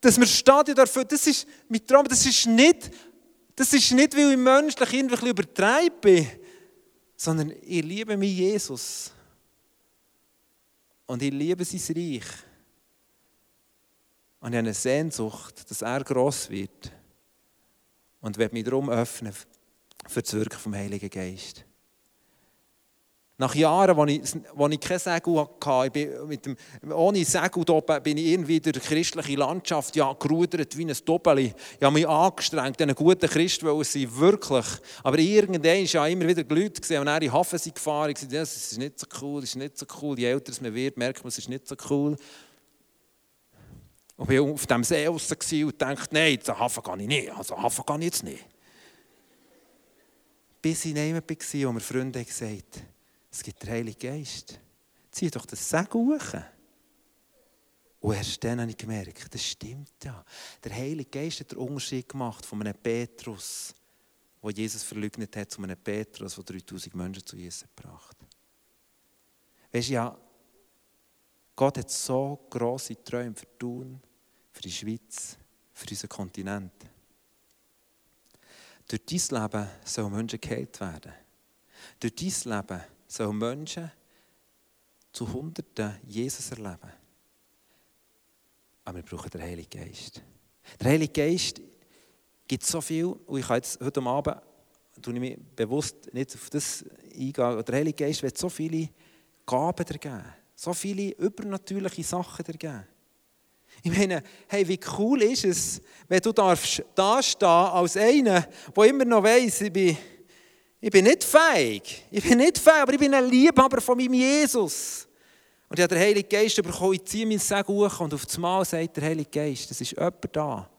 dass wir Stadien dafür, das ist mein Traum, das ist nicht, das ist nicht, weil ich menschlich irgendwie übertreibe bin, sondern ich liebe mich Jesus. Und ich liebe sein Reich. Und ich habe eine Sehnsucht, dass er gross wird und werde mich darum öffnen für das Wirken vom Heiligen Geist. Nach Jahren, wo ich, wo ich kein Segel hatte, bin mit dem, ohne Segel bin ich irgendwie durch die christliche Landschaft ja, gerudert wie ein Doppeli. Ich habe mich angestrengt, einen guten Christ zu sein, wirklich. Aber irgendwann war ja immer wieder Leute, die in Hafen sind gefahren und das ist nicht so cool, das ist nicht so cool. Je älter man wird, merkt man, es ist nicht so cool. Und ich war auf dem See raus und dachte, nein, zum Hafen gehe ich nicht. Also Hafen gehe ich jetzt nicht. Bis ich neben war, wo mir Freunde gesagt es gibt den Heiligen Geist. Zieh doch das Segel hoch. Und erst dann habe ich gemerkt, das stimmt ja. Der Heilige Geist hat den Unterschied gemacht von einem Petrus, wo Jesus verleugnet hat, zu einem Petrus, der 3000 Menschen zu Jesus gebracht hat. Weißt du, ja, Gott hat so grosse Träume für Thun, für die Schweiz, für unseren Kontinent. Durch dein Leben sollen Menschen geheilt werden. Durch dein Leben sollen Menschen zu Hunderten Jesus erleben. Aber wir brauchen den Heiligen Geist. Der Heilige Geist gibt so viel, und ich kann jetzt heute Abend ich mich bewusst nicht auf das eingehen. Der Heilige Geist wird so viele Gaben dir geben, so viele übernatürliche Sachen dir geben. Ich meine, hey, wie cool ist es, wenn du darfst da stehen als einer, der immer noch weiss, ich bin, Ich bin nicht fähig. Ich bin nicht fähig, aber ich bin ein Liebhaber von meinem Jesus. Und ich habe den Heiligen Geist bekommen, ich ziehe mein Segen und auf das Mal sagt der Heilige Geist, es ist jemand da.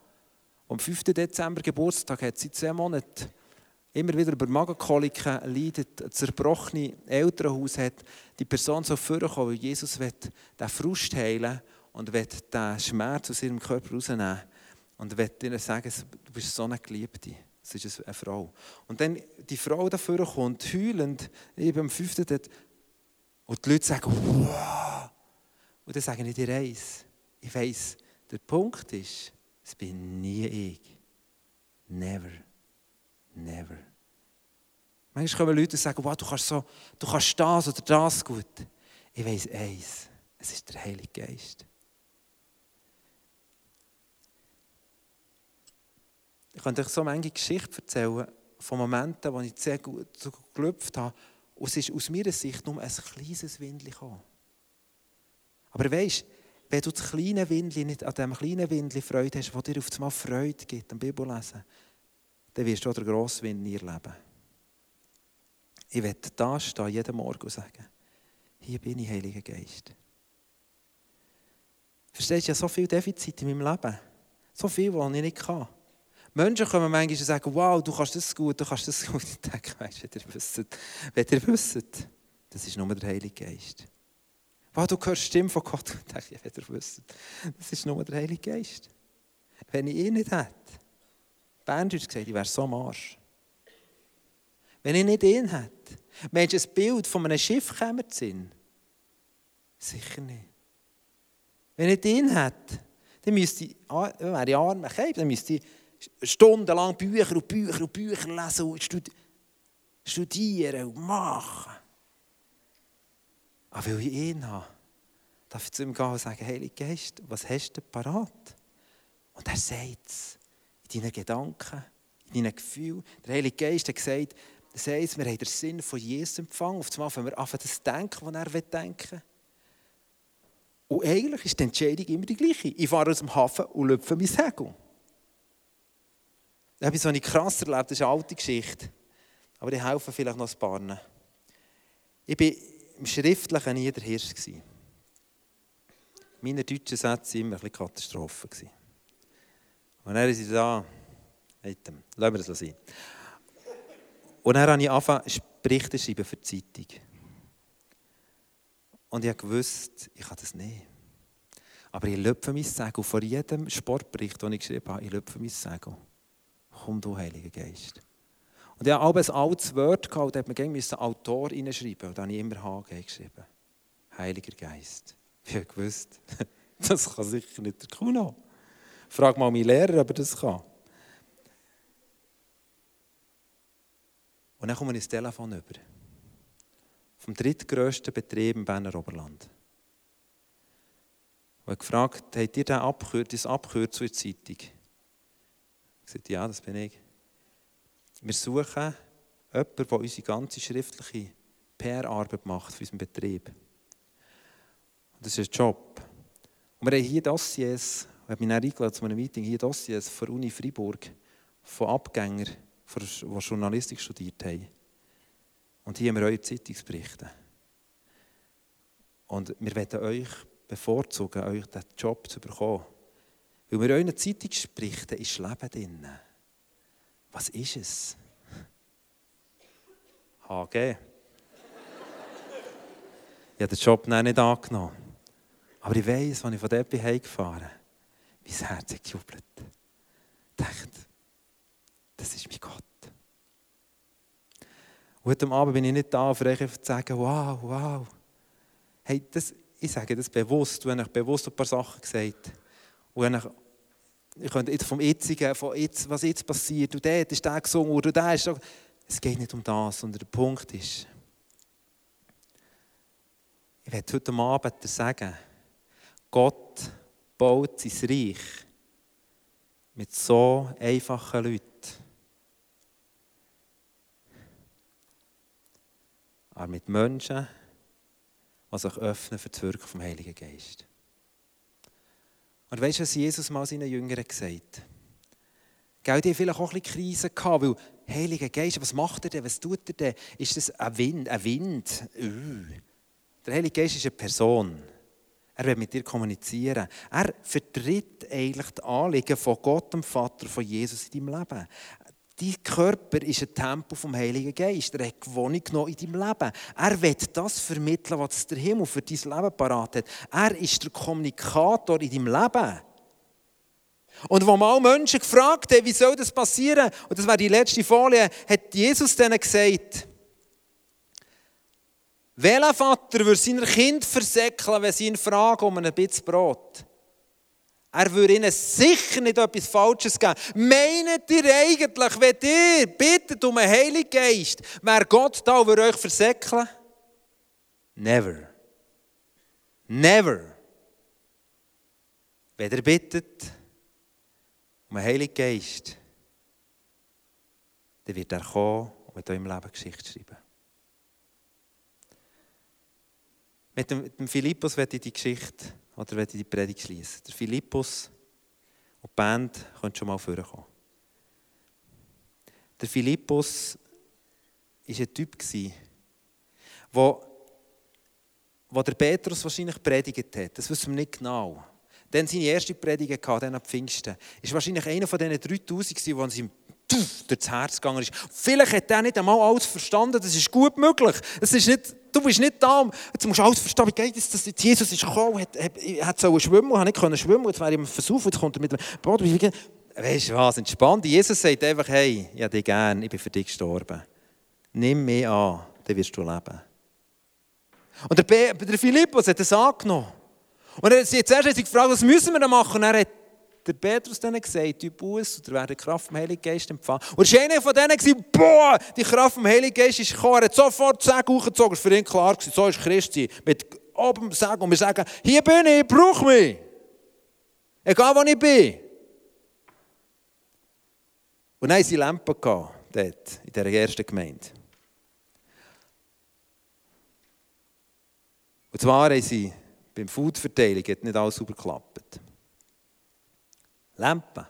Am 5. Dezember Geburtstag hat sie zwei Monate immer wieder über Magenkoliken leidet, ein zerbrochenes Elternhaus hat, die Person so vorkommen, weil Jesus will den Frust heilen und will den Schmerz aus ihrem Körper rausnehmen und will ihnen sagen, du bist so eine Geliebte. Das ist eine Frau. Und dann die Frau dafür kommt, heulend, eben am 5. Dezember, und die Leute sagen, wow. Und dann sagen ich dir eins. Ich weiss, der Punkt ist, es bin nie ich. Never. Never. Manchmal kommen Leute und sagen, wow, du kannst, so, du kannst das oder das gut. Ich weiss eins. Es ist der Heilige Geist. Ich könnte euch so manche Geschichten erzählen von Momenten, wo ich sehr gut geklopft habe und es ist aus meiner Sicht nur ein kleines Windchen gekommen. Aber weißt wenn du das kleine Windchen nicht an diesem kleinen Windchen Freude hast, das dir auf einmal Freude gibt, am Bibellesen, dann wirst du auch den grossen Wind nie erleben. Ich werde da stehen, jeden Morgen und sagen, hier bin ich, Heiliger Geist. Verstehst du, ja so viele Defizite in meinem Leben. So viel, was ich nicht kann. Menschen kommen manchmal und sagen, wow, du kannst das gut, du kannst das gut. Ich denke, weißt wenn ihr wisst, wenn ihr wisst, das ist nur der Heilige Geist. Wow, du hörst die Stimme von Gott. Ich denke, wenn ihr wisst, das ist nur der Heilige Geist. Wenn ich ihn nicht hätte, Berndeutsch gesagt, ich wäre so am Arsch. Wenn ich nicht ihn hätte, du, ein Bild von einem Schiff käme Sinn? Sicher nicht. Wenn ich ihn hätte, dann müsste ich, wäre ich arm, dann müsste ich stundenlang Bücher und Bücher und Bücher lesen und studieren und machen. Aber weil ich ihn habe, darf ich zu ihm gehen und sagen, Heiliger Geist, was hast du parat? Und er sagt es in deinen Gedanken, in deinen Gefühlen. Der Heilige Geist hat gesagt, das heisst, wir haben den Sinn von Jesus empfangen. Auf einmal fangen wir an, das denken, was er denken will. Und eigentlich ist die Entscheidung immer die gleiche. Ich fahre aus dem Hafen und lüpfe mein Segel. Etwas, was ich krass erlebt das ist eine alte Geschichte. Aber ich helfe vielleicht noch ein paar. Ich war im Schriftlichen nie der Hirsch. Meine deutschen Sätze waren immer ein bisschen Katastrophe. Und dann ist sie da, lassen wir das sein. Und dann habe ich angefangen, Berichte schreiben für die Zeitung. Und ich wusste, ich kann das nicht. Aber ich löpfe mein Segel. Vor jedem Sportbericht, den ich geschrieben habe, ich löpfe mein Segel komm du, Heiliger Geist. Und ich habe ein altes Wort gehabt, da musste man Autor reinschreiben. Und da habe ich immer HG geschrieben. Heiliger Geist. Ich habe gewusst, das kann sicher nicht der Kuno. Frag mal meinen Lehrer, ob er das kann. Und dann komme ich ins Telefon über. Vom drittgrößten Betrieb im Berner Oberland. Und ich gefragt, habt ihr das Abkürzung in der Zeitung? Ich sagte, ja, das bin ich. Wir suchen jemanden, der unsere ganze schriftliche PR-Arbeit macht für unseren Betrieb. Und das ist ein Job. Und wir haben hier Dossiers, ich habe mich dann eingeladen zu einem Meeting, hier Dossiers von Uni Freiburg, von Abgängern, die Journalistik studiert haben. Und hier haben wir eure Zeitungsberichte. Und wir werden euch bevorzugen, euch diesen Job zu bekommen. Weil wir euren Zeitungsberichten ist Leben drin. Was ist es? HG. Ich habe den Job nicht angenommen. Aber ich weiß, als ich von dort heimgefahren bin, mein Herz hat gejubelt. Ich dachte, das ist mein Gott. Und heute Abend bin ich nicht da, um euch zu sagen, wow, wow. Hey, das, ich sage das bewusst, du hast bewusst ein paar Sachen gesagt. Und ich, ich könnte jetzt vom Jetzigen, von jetzt, was jetzt passiert, und dort ist der gesungen, oder der ist so. Es geht nicht um das, sondern der Punkt ist, ich werde heute Abend sagen, Gott baut sein Reich mit so einfachen Leuten. Aber mit Menschen, die sich öffnen für das Wirken vom Heiligen Geist. Und weißt du, was Jesus mal seinen Jüngern gesagt hat? Die haben vielleicht auch ein bisschen Krisen gehabt, weil Heiliger Geist, was macht er denn, was tut er denn? Ist das ein Wind? Ein Wind? Der Heilige Geist ist eine Person. Er will mit dir kommunizieren. Er vertritt eigentlich die Anliegen von Gott, dem Vater, von Jesus in deinem Leben. Dein Körper ist ein Tempel vom Heiligen Geist. Er hat Gewohnung genommen in deinem Leben. Er will das vermitteln, was der Himmel für dein Leben parat hat. Er ist der Kommunikator in deinem Leben. Und wo mal Menschen gefragt haben, wie soll das passieren, und das war die letzte Folie, hat Jesus denen gesagt, welcher Vater würde seiner Kind versäckeln, wenn sie ihn fragen um ein bisschen Brot? Er würde ihnen sicher nicht etwas Falsches geben. Meint ihr eigentlich, wenn ihr bittet um einen Heiligen Geist, wäre Gott da, würde euch versäckeln? Never. Never. Wenn ihr bittet um einen Heiligen Geist, dann wird er kommen und mit eurem Leben Geschichte schreiben. Mit dem, Philippus werde ich die Geschichte oder ich die Predigt schließen. Der Philippus und die Band können schon mal vorkommen. Der Philippus war ein Typ, wo, wo der Petrus wahrscheinlich predigt hat. Das wissen wir nicht genau. Dann seine erste Predigt hatte, dann am Pfingsten. Ist wahrscheinlich einer von diesen 3000, die uns ihm durchs Herz gegangen ist. Vielleicht hat er nicht einmal alles verstanden. Das ist gut möglich. Es ist nicht Du bist nicht da, jetzt musst du alles verstehen, wie geht es, dass Jesus ist gekommen, hat, hat, hat so schwimmen, hat nicht können schwimmen, jetzt wäre ich im Versuch, jetzt kommt er mit dem Boot. Weißt du was, entspannt. Jesus sagt einfach, hey, ich habe dich gern, ich bin für dich gestorben. Nimm mich an, dann wirst du leben. Und der, der Philippus hat das angenommen. Und er hat sich zuerst gefragt, was müssen wir da machen? Und er hat der Petrus dann gesagt, du Buß, oder werden Kraft vom Heiligen Geist empfangen. Und war einer von denen, der boah, die Kraft vom Heiligen Geist ist gekommen. Er hat sofort die Säge hochgezogen. Es war für ihn klar, so ist Christi. Mit oben Säge. Und wir sagen, hier bin ich, brauch mich. Egal, wo ich bin. Und dann haben sie Lampen dort, in dieser ersten Gemeinde. Und zwar haben sie beim Foodverteilung nicht alles super geklappt. Lampen.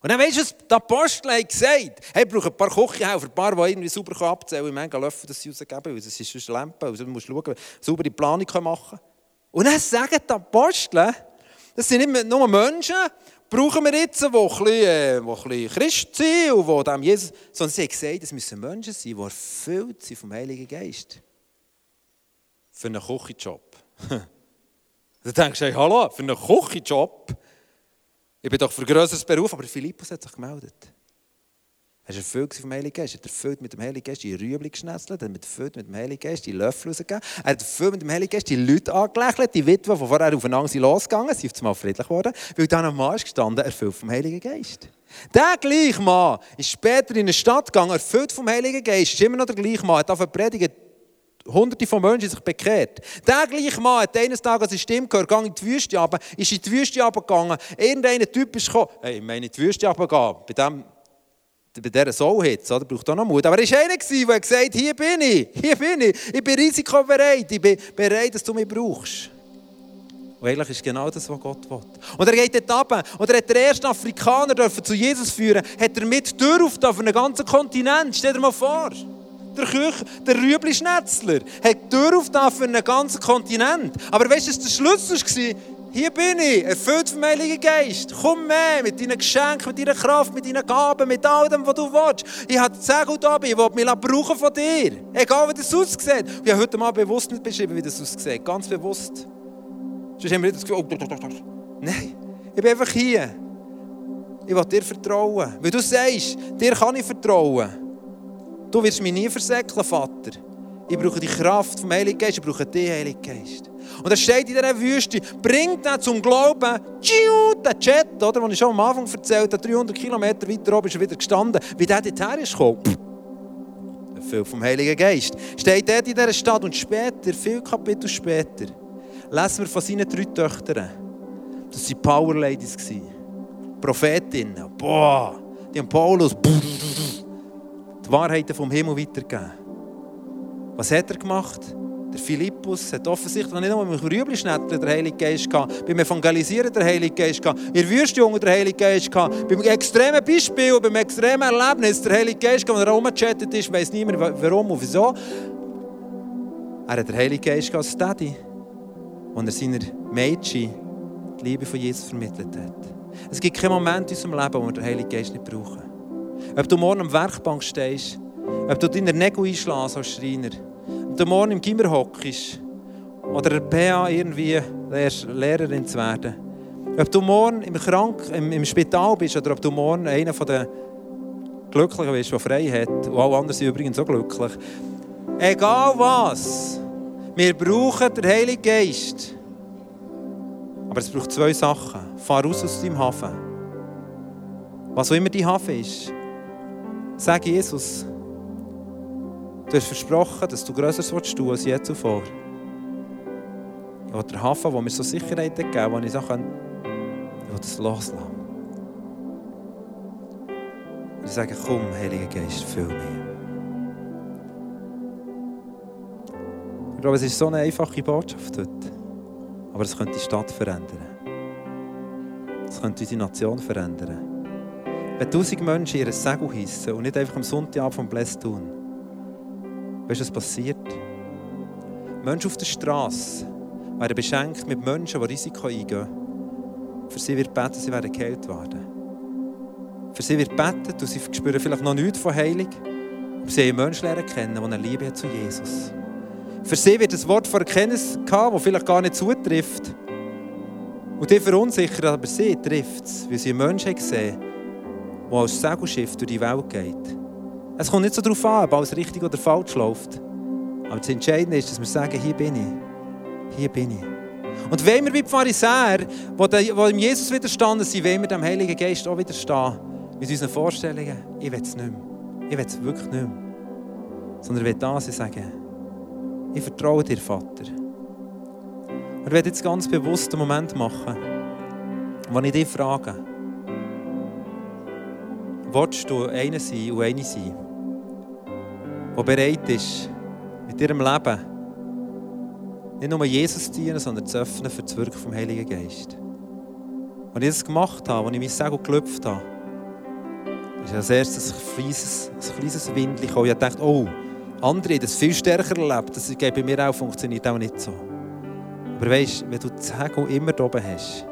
Und dann weißt du, was die Apostel haben gesagt hey, ich brauche ein paar Küchenhelfer, ein paar, die irgendwie sauber abzählen können, viele Löffel das sie rausgeben, weil das ist sonst Lampen, also du musst schauen, saubere Planung machen. Und dann sagen die Apostel, das sind nicht nur Menschen, brauchen wir jetzt, die ein bisschen, äh, die ein Christ sind und dem Jesus, sondern sie haben gesagt, es müssen Menschen sein, die erfüllt sind vom Heiligen Geist. Für einen Küchenjob. du denkst, hey, hallo, für einen Küchenjob ich bin doch für grösseres Beruf, aber Philippus hat sich gemeldet. Er ist erfüllt vom Heiligen Geist. Er hat erfüllt mit dem Heiligen Geist die Rüebli geschnetzelt, er hat erfüllt mit dem Heiligen Geist die Löffel rausgegeben, er hat erfüllt mit dem Heiligen Geist die Leute angelächelt, die Witwen, die vorher aufeinander sind losgegangen sind, sind mal friedlich geworden, weil dann am ist gestanden, erfüllt vom Heiligen Geist. Der gleiche Mann ist später in eine Stadt gegangen, erfüllt vom Heiligen Geist, ist immer noch der gleiche Mann, hat auf predigen, Hunderte von Menschen sich bekehrt. Der gleiche Mann hat eines Tages eine Stimme gehört, ging in die Wüste runter, ist in die Wüste runtergegangen. Irgendein Typ ist gekommen, hey, ich meine, in die Wüste runtergehen, bei dem bei dieser Soulhitze, oder? Braucht auch noch Mut. Aber er war einer, der gesagt hat, hier bin ich, hier bin ich, ich bin risikobereit, ich bin bereit, dass du mich brauchst. Und eigentlich ist genau das, was Gott will. Und er geht dort runter. Und er hat den ersten Afrikaner zu Jesus führen, hat er mit Tür auf einen ganzen Kontinent. Stell dir mal vor der Küche, der Rüebli-Schnetzler, hat Tür aufgetan für einen ganzen Kontinent. Aber weißt du, was der Schlüssel war? Hier bin ich, erfüllt vom Heiligen Geist. Komm mehr mit deinen Geschenken, mit deiner Kraft, mit deinen Gaben, mit all dem, was du willst. Ich habe sehr gut da, ich will mich brauchen von dir. Egal, wie das aussieht. Ich habe heute mal bewusst nicht beschrieben, wie das aussieht. Ganz bewusst. Sonst haben wir nicht das Gefühl, oh, Nein, ich bin einfach hier. Ich will dir vertrauen. Weil du sagst, dir kann ich vertrauen. Du wirst mich nie versäckeln, Vater. Ich brauche die Kraft vom Heiligen Geist, ich brauche den Heiligen Geist. Und er steht in dieser Wüste, bringt ihn zum Glauben, der Jet, oder, den ich schon am Anfang erzählt habe, 300 Kilometer weiter oben ist er wieder gestanden, wie der dorthin ist gekommen. Viel vom Heiligen Geist. Steht dort in dieser Stadt und später, viele Kapitel später, lesen wir von seinen drei Töchtern. Das waren Power Ladies. Prophetinnen. Boah, die haben Paulus die Wahrheiten vom Himmel weitergeben. Was hat er gemacht? Der Der Philippus hat offensichtlich nicht nur beim Rüblischnetteln der Heilige Geist gehabt, beim Evangelisieren der Heilige Geist gehabt, in der Wüste der Heilige Geist gehabt, beim extremen Beispiel, beim extremen Erlebnis der Heilige Geist gehabt, wenn er rumgechattet ist, weiss niemand warum und wieso. Er hat den Heiligen Geist als Daddy, wo er seiner Mädchen die Liebe von Jesus vermittelt hat. Es gibt keinen Moment in unserem Leben, wo wir den Heiligen Geist nicht brauchen. Ob du morgen am Werkbank stehst, ob du deine Nägel einschlägst als Schreiner, ob du morgen im Gimmer hockst oder PA irgendwie lernst, Lehrerin zu werden, ob du morgen im, Krank im, im Spital bist oder ob du morgen einer von den Glücklichen bist, der frei hat, und alle anderen sind übrigens auch glücklich. Egal was, wir brauchen den Heiligen Geist. Aber es braucht zwei Sachen. Fahr raus aus deinem Hafen. Was auch immer dein Hafen ist. Sag Jesus, du hast versprochen, dass du Größeres tun als je zuvor. Ich der Hafen, wo mir so Sicherheit gegeben wo ich sagen ich will das loslassen. Und ich sage, komm, Heiliger Geist, füll mich. Ich glaube, es ist so eine einfache Botschaft heute. Aber es könnte die Stadt verändern. Es könnte unsere Nation verändern. Wenn tausend Menschen ihr Segel hissen und nicht einfach am Sonntagabend vom Bless tun, weißt du, was passiert? Menschen auf der Straße werden beschenkt mit Menschen, die Risiko eingehen. Für sie wird beten, sie werden geheilt werden. Für sie wird beten und sie spüren vielleicht noch nichts von Heilung. Aber sie haben Menschen lernen kennen, die eine Liebe hat zu Jesus. Für sie wird das Wort von Erkenntnis haben, das vielleicht gar nicht zutrifft. Und die verunsichert, aber sie trifft es, weil sie Menschen gesehen der als Segelschiff durch die Welt geht. Es kommt nicht so darauf an, ob alles richtig oder falsch läuft. Aber das Entscheidende ist, dass wir sagen, hier bin ich. Hier bin ich. Und wenn wir wie die Pharisäer, die dem Jesus widerstanden sind, wenn wir dem Heiligen Geist auch widerstehen, mit unseren Vorstellungen, ich will es nicht mehr. Ich will es wirklich nicht mehr. Sondern ich will da sein sagen, ich vertraue dir, Vater. Und ich werde jetzt ganz bewusst einen Moment machen, wo ich dich frage, willst du einer sein und eine sein, der bereit ist, mit ihrem Leben nicht nur Jesus zu dienen, sondern zu öffnen für das Wirken vom Heiligen Geist. Als ich das gemacht habe, als ich mein Segel gelüpft habe, ist als erstes ein kleines, ein kleines Windchen gekommen. Ich dachte, oh, andere haben das viel stärker erlebt. Das geht bei mir auch, funktioniert auch nicht so. Aber weißt, wenn du das Segel immer da oben hast,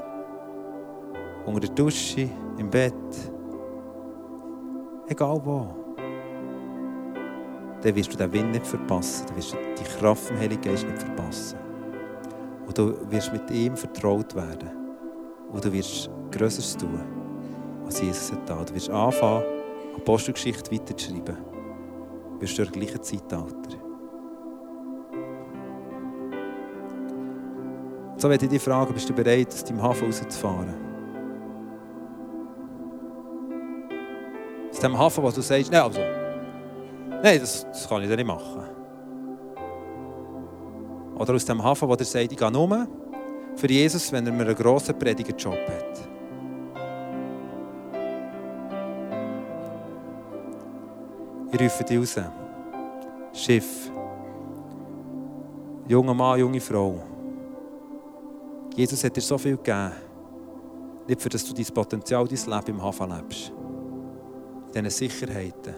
unter der Dusche, im Bett, egal wo, dann wirst du den Wind nicht verpassen, dann wirst du die Kraft vom Heiligen Geist nicht verpassen. Und du wirst mit ihm vertraut werden. Und du wirst Größeres tun, als Jesus hat getan. Du wirst anfangen, Apostelgeschichte weiterzuschreiben. Du bist im gleichen Zeitalter. So werde ich dich fragen, bist du bereit, aus deinem Hafen rauszufahren? Aus dem Hafen, wo du sagst, nein, also, nein, das, das kann ich nicht machen. Oder aus dem Hafen, wo der sagt, ich gehe nur für Jesus, wenn er mir einen grossen Predigerjob hat. Ich rufe dich raus. Schiff. Junger Mann, junge Frau. Jesus hat dir so viel gegeben. Nicht für dass du dein Potenzial, dein Leben im Hafen lebst diesen Sicherheiten,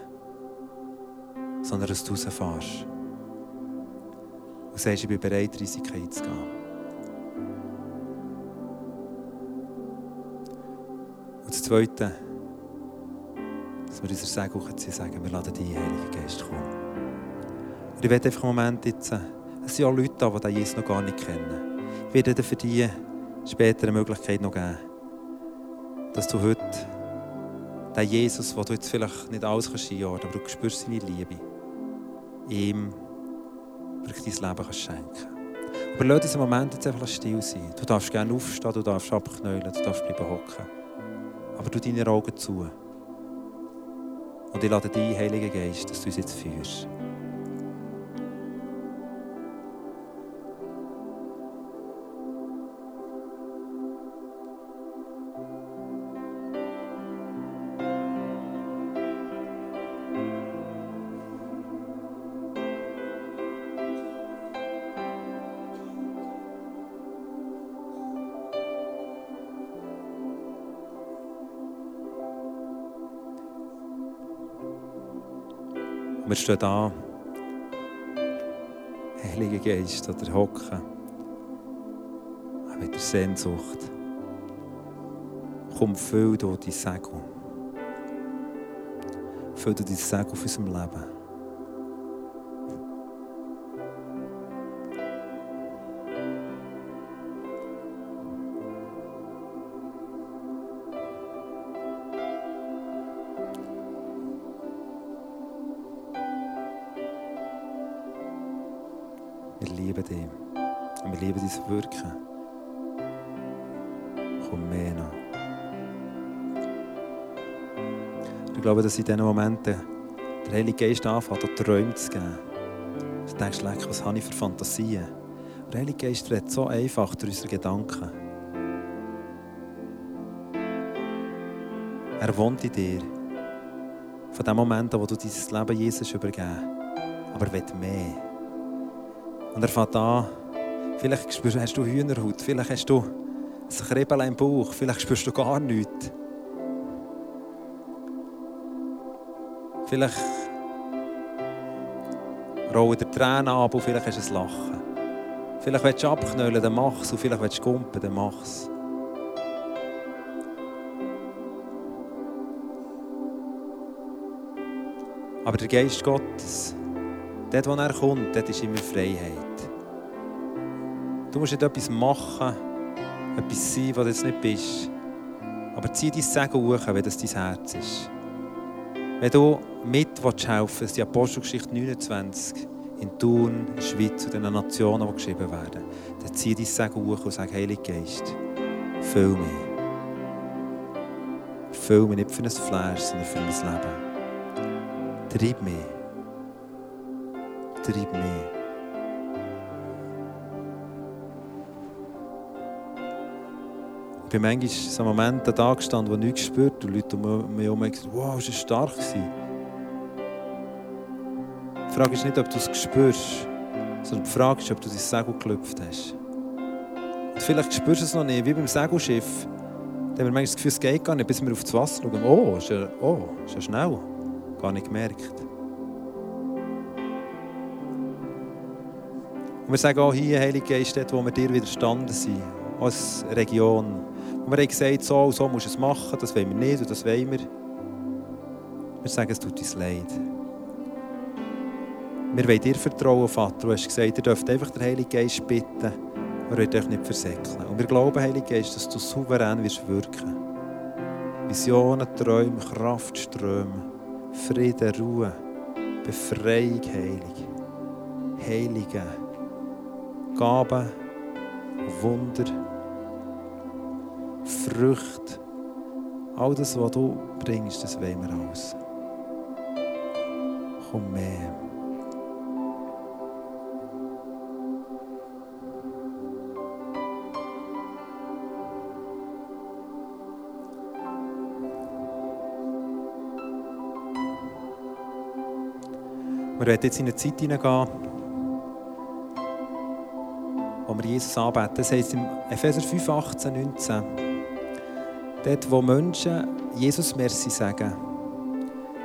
sondern dass du rausfährst und sagst, ich bin bereit, Risiken einzugehen. Und das Zweite, dass wir unser Segen sagen, wir laden dich, Heiliger Geist, kommen. Und ich werde einfach einen Moment jetzt, es sind auch Leute da, die Jesus noch gar nicht kennen. Ich werde dir für die später eine Möglichkeit noch geben, dass du heute der Jesus, wo du jetzt vielleicht nicht alles kannst einordnen kannst, aber du spürst seine Liebe, ihm wirklich dein Leben kannst schenken Aber lass diesen Moment jetzt einfach still sein. Du darfst gerne aufstehen, du darfst abknäulen, du darfst bleiben hocken. Aber du deine Augen zu. Und ich lade dich, Heiliger Geist, dass du uns jetzt führst. Stehen da, Heiliger Geist, oder hocken, mit der Sehnsucht. Komm, füll du dein Segen. Füll du dein Segen auf unserem Leben. Lieben dich. Und wir lieben dein Wirken. Komm mehr noch. Ich glaube, dass in diesen Momenten der Heilige Geist anfängt, auch Träume zu geben. Du denkst, leck, was habe ich für Fantasien? Der Heilige Geist redet so einfach durch unsere Gedanken. Er wohnt in dir. Von dem Moment wo du dein Leben Jesus übergeben Aber er will mehr. Und er fängt an, vielleicht spürst, hast du Hühnerhaut, vielleicht hast du ein Kribbeln im Bauch, vielleicht spürst du gar nichts. Vielleicht rollen dir Tränen ab und vielleicht hast du ein Lachen. Vielleicht willst du abknüllen, dann mach es. Und vielleicht willst du kumpen, dann mach es. Aber der Geist Gottes, dort wo er kommt, dort ist immer Freiheit. Du musst nicht etwas machen, etwas sein, was du jetzt nicht bist. Aber zieh dein Segen hoch, wenn das dein Herz ist. Wenn du mit helfen willst, die Apostelgeschichte 29 in Thun, in der Schweiz und den Nationen, die geschrieben werden, dann zieh dein Segen hoch und sag, Heiliger Geist, füll mich. Füll mich nicht für ein Fleisch, sondern für mein Leben. Treib mich. Treib mich. Ich bin manchmal so Momente da gestanden, wo ich nichts gespürt und Leute um mich herum gesagt wow, ist stark gewesen. Die Frage ist nicht, ob du es spürst, sondern die Frage ist, ob du dein Segel geklopft hast. Und vielleicht spürst du es noch nicht, wie beim Segelschiff. Da haben wir manchmal das Gefühl, es geht gar nicht, bis wir auf das Wasser schauen. Oh, ist ja, oh, ist ja schnell. Gar nicht gemerkt. Und wir sagen auch hier, Heilige Geist, dort, wo wir dir widerstanden sind, als Region. Und wir haben gesagt, so so musst du es machen, das wollen wir nicht und das wollen wir. Wir sagen, es tut uns leid. Wir wollen dir vertrauen, Vater. Du hast gesagt, ihr dürft einfach den Heiligen Geist bitten. Er wird euch nicht versäckeln. Und wir glauben, Heiliger Geist, dass du souverän wirst wirken. Visionen, Träume, Kraftströme, Frieden, Ruhe, Befreiung, Heilig. Heilige Gaben, Wunder, Früchte. All das, was du bringst, das wollen wir alles. Komm mehr. Wir werden jetzt in eine Zeit hineingehen, wir Jesus anbeten. Das heisst im Epheser 5, 18, 19. Dort, wo Menschen Jesus Merci sagen,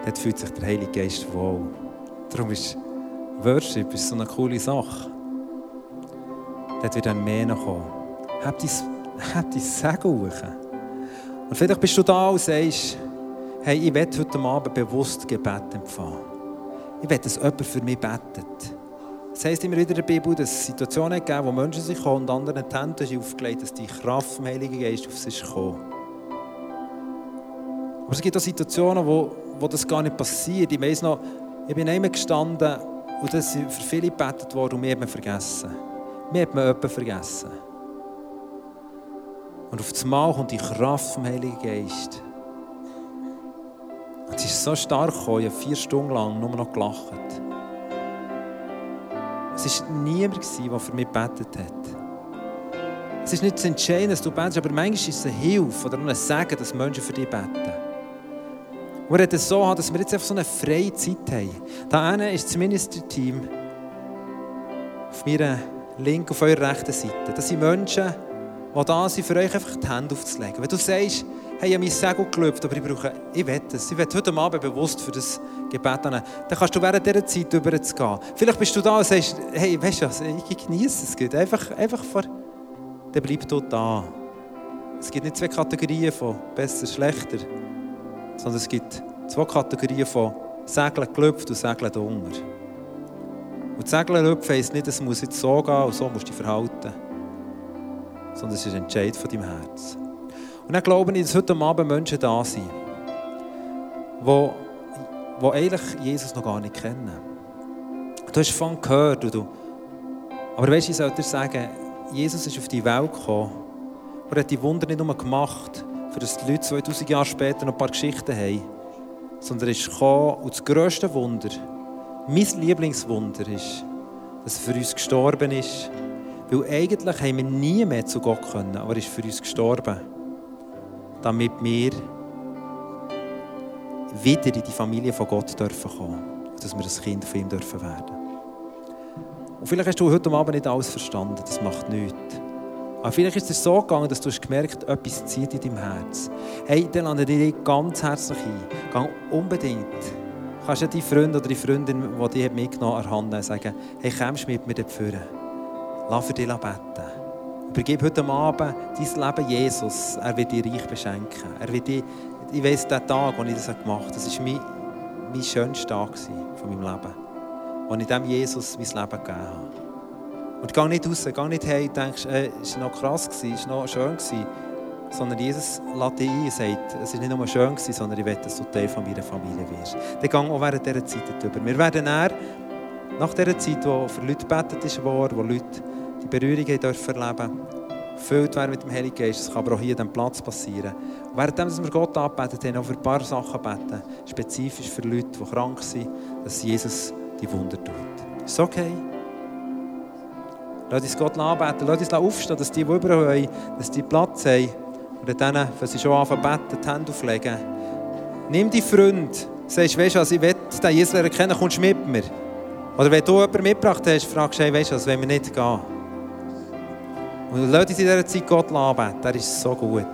dort fühlt sich der Heilige Geist wohl. Darum ist Worship ist so eine coole Sache. Dort wird dann mehr kommen. Hab dein, Segen hoch. Und vielleicht bist du da und sagst, hey, ich werde heute Abend bewusst Gebet empfangen. Ich will, dass jemand für mich betet. Es heisst immer wieder in der Bibel, dass es Situationen gegeben wo Menschen sich kommen und anderen die Hände aufgelegt dass die Kraft vom Heiligen Geist auf ist gekommen. Aber es gibt auch Situationen, wo, wo das gar nicht passiert. Ich weiss noch, ich bin einmal gestanden und das ist für viele gebetet worden und mir hat man vergessen. Mir hat man jemanden vergessen. Und auf das Mal kommt die Kraft vom Heiligen Geist. Und es ist so stark gekommen, ich habe vier Stunden lang nur noch gelacht. Es war niemand, der für mich gebetet hat. Es ist nicht das Entscheidende, dass du betest, aber manchmal ist es eine Hilfe oder ein Segen, dass Menschen für dich beten. Und wir es so, dass wir jetzt einfach so eine freie Zeit haben. Da hinten ist das Ministry-Team auf meiner linken, auf eurer rechten Seite. Das sind Menschen, die da sind, für euch einfach die Hände aufzulegen. Wenn du sagst, hey, ich habe mein Segel gelüpft, aber ich brauche, ich will es. Ich will heute Abend bewusst für das Gebet an. Dann kannst du während dieser Zeit überzugehen. Vielleicht bist du da und sagst, hey, weißt du was, ich genieße es. Gut. Einfach, einfach vor, dann bleib dort da. Es gibt nicht zwei Kategorien von besser, schlechter, sondern es gibt zwei Kategorien von Segeln gelüpft und Segeln unter. Und Segeln lüpfen heisst nicht, es muss jetzt so gehen und so musst du dich verhalten. Sondern es ist ein Entscheid von deinem Herz. Und dann glaube ich, dass heute Abend Menschen da sind, die, die eigentlich Jesus noch gar nicht kennen. Du hast von gehört, du, aber weißt du, ich sollte dir sagen, Jesus ist auf die Welt gekommen und hat die Wunder nicht nur gemacht, für das die Leute 2000 Jahre später noch ein paar Geschichten haben, sondern er ist gekommen und das grösste Wunder, mein Lieblingswunder ist, dass er für uns gestorben ist, weil eigentlich haben wir nie mehr zu Gott können, aber er ist für uns gestorben, damit wir wieder in die Familie von Gott dürfen kommen und dass wir ein Kind von ihm dürfen werden. Und vielleicht hast du heute Abend nicht alles verstanden, das macht nichts. Aber vielleicht ist es so gegangen, dass du hast gemerkt hast, etwas zieht in deinem Herz. Hey, dann lade ich dich ganz herzlich ein. Gang unbedingt. Du kannst ja die Freund oder die Freundin, die dich mitgenommen hat, an Hand sagen, hey, kommst mit mir vorne. Lass für dich beten. Übergib heute Abend dein Leben Jesus. Er wird dich reich beschenken. Er wird dich, ich weiss, der Tag, als ich das gemacht habe, das war mein, mein schönster Tag von meinem Leben. Als ich dem Jesus mein Leben gegeben habe. Und geh nicht raus, geh nicht heim und denkst, äh, es war noch krass, es war noch schön. Sondern Jesus lädt dich ein und sagt, es war nicht nur schön, sondern ich will, dass du Teil von meiner Familie wirst. Dann geh auch während dieser Zeit darüber. Wir werden dann, nach dieser Zeit, wo für Leute gebetet wurde, wo Leute die Berührung dürfen erleben gefüllt werden mit dem Heiligen Geist. Das kann aber auch hier an Platz passieren. Und währenddem wir Gott anbeten, haben auch für ein paar Sachen beten, spezifisch für Leute, die krank sind, dass Jesus die Wunder tut. Ist okay? Lass uns Gott anbeten, lass uns aufstehen, dass die, die überall dass die Platz haben. Und dann, wenn sie schon anfangen zu beten, die Hände auflegen. Nimm die Freund, sagst, weißt du was, ich will den Jesus erkennen, kommst du mit mir? Oder wenn du jemanden mitgebracht hast, fragst du, hey, weißt du was, wenn wir nicht gehen. Und lass uns in dieser Zeit Gott anbeten, der ist so gut.